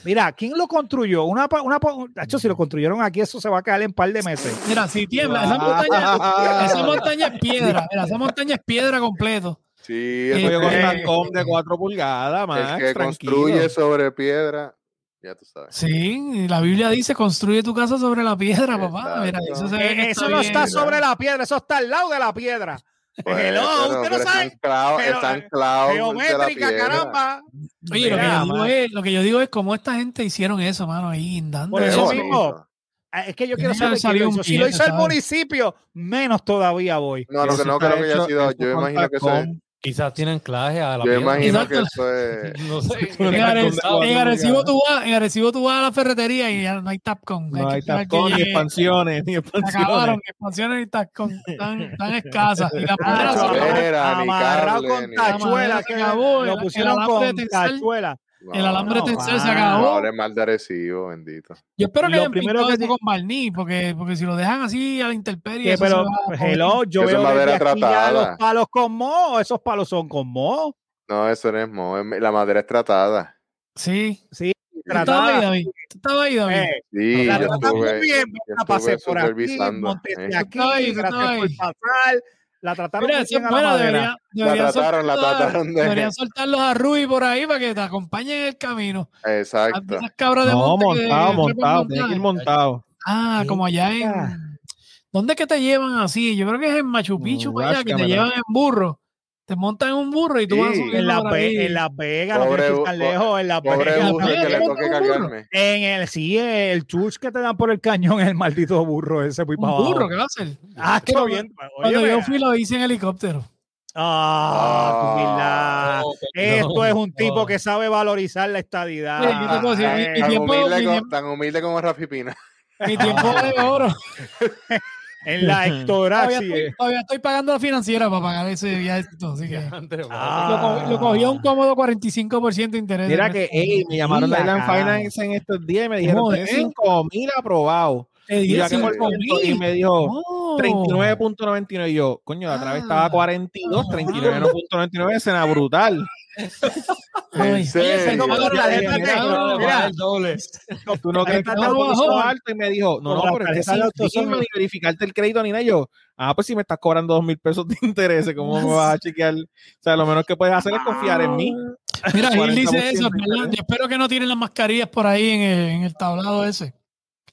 mira, ¿quién lo construyó? Una, pa- una, hecho, si lo construyeron aquí, eso se va a caer en un par de meses. Mira, si tiembla, esa montaña, esa montaña es piedra. Mira, esa montaña es piedra completo. Sí, Eh, el, Yo con Eh, un tancón de 4 pulgadas, el Max, que tranquilo. construye sobre piedra, ya tú sabes. Sí, la Biblia dice construye tu casa sobre la piedra, papá. Mira, eso se ve que Eh, eso está no bien. está sobre la piedra, eso está al lado de la piedra. Pues, pero- usted no sabe. Está anclado, Geométrica, caramba. Oye, lo que, yo digo es, lo que yo digo es cómo esta gente hicieron eso, mano, ahí guindando. Por eso bonito. mismo. Ah, Es que yo quiero saber salido lo un hizo. Si lo hizo el municipio, menos todavía voy. No, no, no creo que haya sido. Yo imagino que eso. Quizás tienen anclaje a la Yo piedra. imagino Exacto. que eso es. [laughs] No sé. [laughs] En Arecibo, en Arecibo tú vas, en Arecibo tú vas a la ferretería y ya no hay Tapcon. No hay tapcón, ni expansiones, ni Se expansiones. acabaron, expansiones y Tapcon tan, tan escasas. Y la madera se no, acabó. Era, ni amarrado con tachuela, que acabó, lo pusieron con tachuela. No, El alambre no, tensal se acabó. No hables mal de Arecibo, bendito. Yo espero que Lo hayan primero que con barniz, porque, porque si lo dejan así a la intemperie, pero, hello, yo Eso es veo madera desde aquí ya tratada. los palos con moho. Esos palos son con moho. No, eso no es mo. es- La madera es tratada. Sí. Sí, ¿Tú estabas ahí? ¿Tú estabas ahí, David? Eh, Sí, la yo estuve, bien, yo la pasé por aquí, monté eh. aquí, Tú estabas ahí, tú gracias estabas por ahí. pasar. La trataron Mira, muy bien a la madera. debería, deberían trataron, la soltarlos a- trataron de- deberían soltarlos a Rui por ahí para que te acompañen en el camino. Exacto. Esas cabras de No, monte montado, montado, tiene que ir montado. Ah, como allá en. ¿Dónde es que te llevan así? Yo creo que es en Machu Picchu, Mm, para allá, que te llevan en burro. Te montan en un burro y tú vas subiendo En. Ve- en Las Vegas, no Pobre que bu- tan lejos. En Las Pobre Vegas. burro que le ¿te toque cargarme. En el, sí, el tours que te dan por el cañón es el maldito burro ese. Muy Un para burro, ¿qué va a hacer? Ah, qué Cuando- bien. Cuando Oye, yo fui lo hice en helicóptero. Ah. No, Esto no, es un tipo no. que sabe valorizar la estadidad. Tan tiempo- humilde, mi como, tan humilde como Rafi Pina. Mi tiempo de oro. [laughs] en la Todavía ectoraxia. estoy, todavía estoy pagando la financiera para pagar ese viaje. Así que Ah. lo, lo cogí a un cómodo 45% de interés. Mira que, resto. ey, me llamaron de Island. Finance en estos días y me dijeron, Joder. tienes 5 mil aprobados. Y, dije yo, ¿a qué por 5,000. ciento? y me dijo, Oh. 39.99 y yo, coño, la otra vez estaba Ah. 42, 39.99, escena brutal. [laughs] En serio. Tú no crees que alto y me dijo, no, no, pero es que sin verificarte el crédito ni nada. Yo, ah, pues si me estás cobrando dos mil pesos de interés, ¿cómo me vas a [laughs] chequear? O sea, lo menos que puedes hacer es confiar en mí. [laughs] Mira, Gil dice 40% eso. Yo espero que no tienen las mascarillas por ahí en el, en el tablado ese.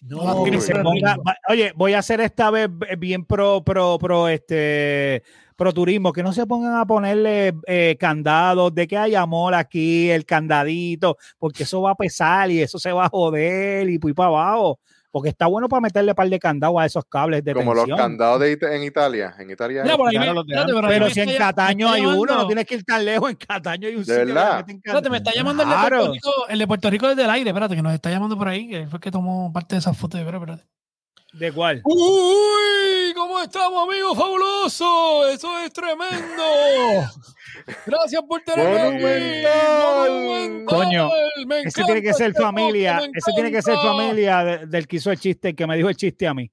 No No, arriba. va- oye, voy a hacer esta vez bien pro, pro, pro, este, pro turismo, que no se pongan a ponerle eh, candados, de que hay amor aquí, el candadito, porque eso va a pesar y eso se va a joder y pues para abajo, porque está bueno para meterle par de candados a esos cables de Como los candados de en Italia. En Italia. Mira, por ahí Claro, me- ahí Pero si en Cataño hay uno, no tienes que ir tan lejos, en Cataño hay un ¿De sitio que verdad? Espérate, me está llamando el de. Puerto Rico, el de Puerto Rico desde el aire, espérate, que nos está llamando por ahí, que fue el que tomó parte de esas fotos, espérate, espérate. ¿De cuál? Uy, ¿cómo estamos, amigos fabulosos? Eso es tremendo. Gracias por tenerme aquí. Monumental. Coño, Ese tiene que ser este familia, ese tiene que ser familia de- del que hizo el chiste, el que me dijo el chiste a mí,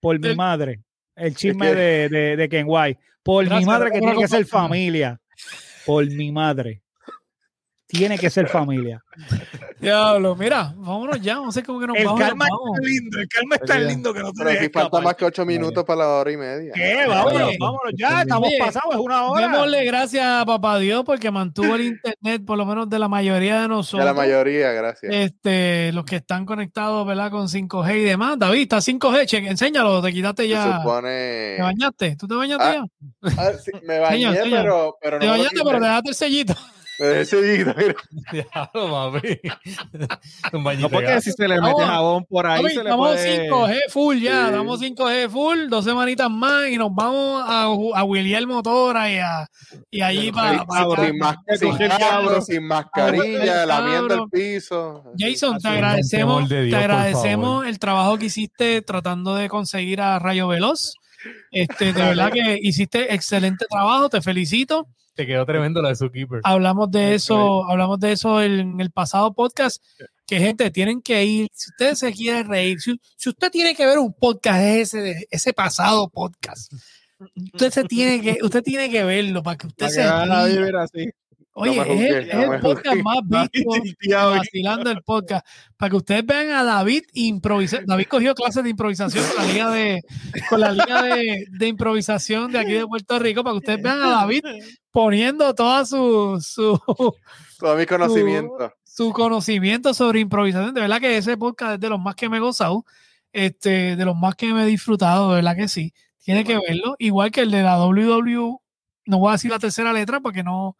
por mi madre, el chisme que- de, de, de Kenway, por Gracias, mi madre que tiene que ser familia, por mi madre, tiene que ser familia. Diablo, mira, vámonos ya, vamos a hacer como que nos El vamos. calma es vamos. tan lindo, el calma es tan lindo que no se Pero aquí falta más que ocho minutos para la hora y media. ¿Qué? Vámonos, Oye, vámonos ya, estamos pasados, es una hora. Démosle gracias a Papá Dios porque mantuvo el internet, por lo menos de la mayoría de De nosotros. la mayoría, gracias. Este, los que están conectados, ¿verdad? Con 5G y demás. David, está 5G, che, enséñalo, te quitaste Se ya. supone. ¿Te bañaste? ¿Tú te bañaste Ah, ya? Ah, sí, me bañé, Señor, señor. pero, pero Te no. bañaste, pero te dejaste el sellito. Seguido, [laughs] mira. Diablo, papi. [laughs] Un No porque si se le mete Vamos, jabón por ahí, Papi, se le Estamos puede... 5G full ya, Sí. estamos 5G full, dos semanitas más y nos vamos a, a William Motora y, a, y allí Sin, para... sin, Me sin cabro, sin mascarilla, lamiendo el piso. Jason, te agradecemos, te agradecemos el trabajo que hiciste tratando de conseguir a Rayo Veloz. Este, de [laughs] verdad que hiciste excelente trabajo, te felicito. Te quedó tremendo la de Zookeeper. Hablamos de eso, hablamos de eso en el pasado podcast. Que gente, tienen que ir. Si ustedes se quieren reír, si, si usted tiene que ver un podcast, es ese, ese pasado podcast. [laughs] Usted se tiene que, usted tiene que verlo para que usted Para se que van a ría. vivir así. Oye, No es el, es podcast más visto [laughs] vacilando el podcast. Para que ustedes vean a David improvisar. David cogió clases de improvisación con la liga de, con la liga de, de improvisación de aquí de Puerto Rico. Para que ustedes vean a David poniendo toda su, su, Todo mi conocimiento. su conocimiento sobre improvisación. De verdad que ese podcast es de los más que me he gozado, este, de los más que me he disfrutado, de verdad que sí. Tiene que verlo. Igual que el de la WW, no voy a decir la tercera letra porque no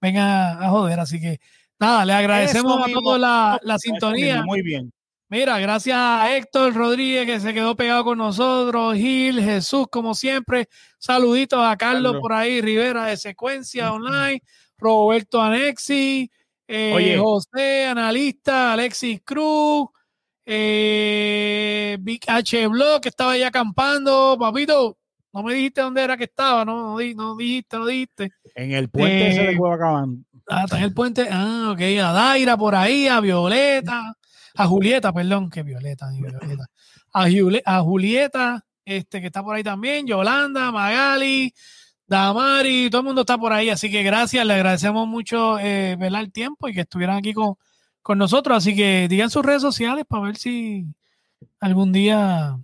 venga a joder. Así que nada, le agradecemos a todos la, la sintonía. mismo, Muy bien. Mira, gracias a Héctor Rodríguez que se quedó pegado con nosotros, Gil, Jesús, como siempre. Saluditos a Carlos Carlos. por ahí, Rivera de Secuencia Online, Roberto Anexi, eh, Oye. José, analista, Alexis Cruz, eh, Big H Blog, que estaba ya acampando. Papito, no me dijiste dónde era que estaba, no, no, no dijiste, no dijiste. En el puente ese Eh, de Cuevacabán. Ah, está en el puente. Ah, ok. A Daira por ahí, a Violeta, a Julieta, perdón, que Violeta, ni [laughs] Violeta. A, Jule- a Julieta, este, que está por ahí también, Yolanda, Magali, Damari, todo el mundo está por ahí. Así que gracias, le agradecemos mucho, eh, ¿verdad? el tiempo y que estuvieran aquí con, con nosotros. Así que digan sus redes sociales para ver si algún día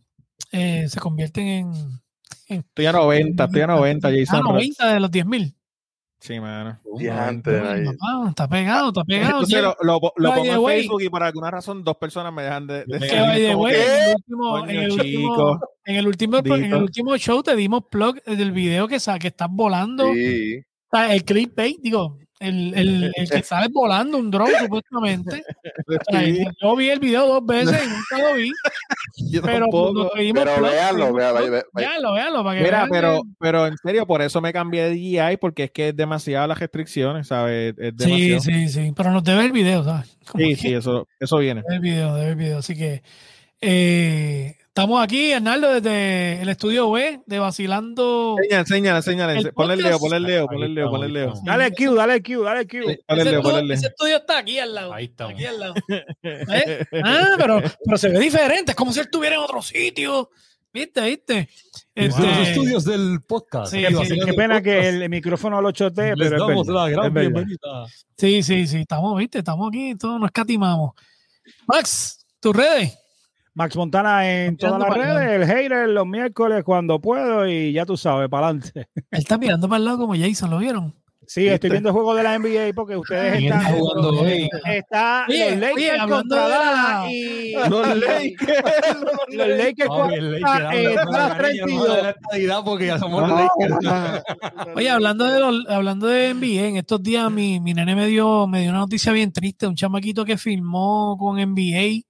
eh, se convierten en, Estoy a 90, estoy a 90, ah, Jason. 90 de los 10 mil. Sí, mano. Diante, ahí. está pegado, está pegado. Entonces lo, lo, lo pongo en way- Facebook y por alguna razón dos personas me dejan de, de Que, seguir, en el último- show te dimos plug del video que, sa- que estás volando. Sí. O sea, el clickbait, digo, el, el, el que [laughs] sale volando un drone supuestamente. [laughs] O sea, Sí, yo vi el video dos veces y nunca lo vi, [laughs] yo pero tampoco. nos pedimos Pero véanlo, Véanlo, véanlo, para que Mira, vean pero, que- pero en serio, por eso me cambié de DJI, porque es que es demasiadas las restricciones, ¿sabes? Es Sí, sí, sí, pero nos debe el video, ¿sabes? Como Sí, que sí, eso, eso viene. debe el video, debe el video. Así que eh, estamos aquí, Arnaldo, desde el estudio B de Vacilando. Enseña, enseña. El Ponle el Leo, ponle el Leo, ponle el Leo, ponle el Leo. Dale el Q, dale el Q, dale el Q. Ese Leo, ponle estudio, el Leo. ese estudio está aquí al lado. Ahí estamos. Aquí al lado. ¿Eh? Ah, pero, pero se ve diferente. Es como si él estuviera en otro sitio. ¿Viste? ¿Viste? Desde los Este, estudios del podcast. Sí, sí, Qué pena que el micrófono lo chotee, Les pero damos la gran bienvenida. sí, sí, sí. Estamos, ¿viste? Estamos aquí. Todos nos catimamos. Max, tus redes. Max Montana en todas las redes, el hater los miércoles cuando puedo y ya tú sabes, para adelante. Él está mirando para el lado como Jason, ¿lo vieron? Sí, estoy viendo el juego de la NBA porque ustedes ¿Quién están está jugando hoy? está Oye, los Lakers contra Dallas y Los [laughs] Lakers. los Lakers Papi, el Lakers, contra eh, dame la Dallas cariño, 32. no de la estadidad porque ya somos los Ah, Lakers. [laughs] Oye, hablando de los, hablando de NBA, en estos días mi, mi nene me dio, me dio una noticia bien triste, un chamaquito que filmó con NBA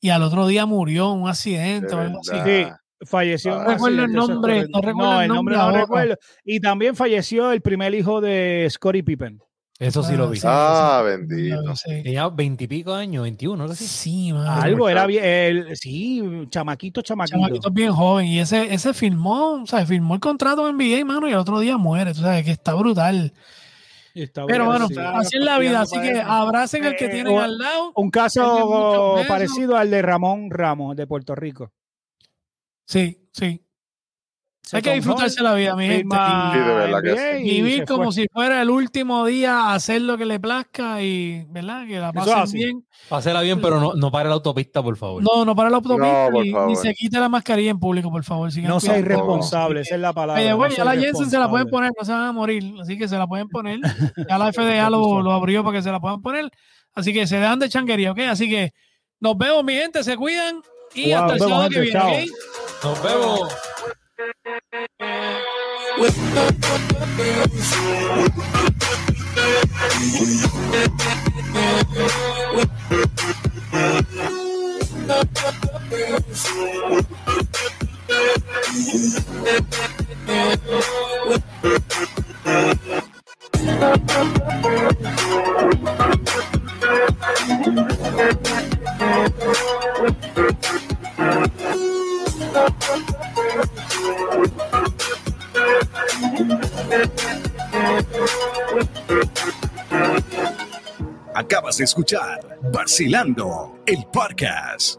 y al otro día murió en un accidente o De algo así. verdad. Sí, falleció. un No recuerdo el nombre, no recuerdo el nombre no ahora. recuerdo. Y también falleció el primer hijo de Scottie Pippen. Eso sí lo vi. sí, Ah, sí, bendito. sí. Tenía veintipico años, 21, ¿no? sé si. Sí, mano. Algo era bien, el- sí, chamaquito, chamaquito. Chamaquito bien joven y ese, ese firmó, o sea, firmó el contrato en NBA, mano, y el otro día muere, tú sabes que está brutal. Está Pero bueno, sí. así es la vida, así que abracen al que Eh, tienen o- al lado. Un caso parecido al de Ramón Ramos de Puerto Rico. Sí, sí. Hay que disfrutarse la vida, mi gente. Sí, de verdad que NBA sí. y Vivir como fue. si fuera el último día, hacer lo que le plazca y, ¿verdad? Que la es pasen bien. Pásela bien, pero no, no pare la autopista, por favor. No, no para la autopista No, ni, se quite la mascarilla en público, por favor. sigan No sea cuidando. irresponsable, esa es la palabra. Oye, no bueno, ya la Jensen se la pueden poner, no se van a morir, así que se la pueden poner. [laughs] Ya la FDA lo, lo abrió para que se la puedan poner. Así que se dejan de changuería, ¿ok? Así que nos vemos, mi gente, se cuidan y Wow, hasta el sábado que viene. ¿ok? Nos vemos. with the Acabas de escuchar Vacilando, el podcast.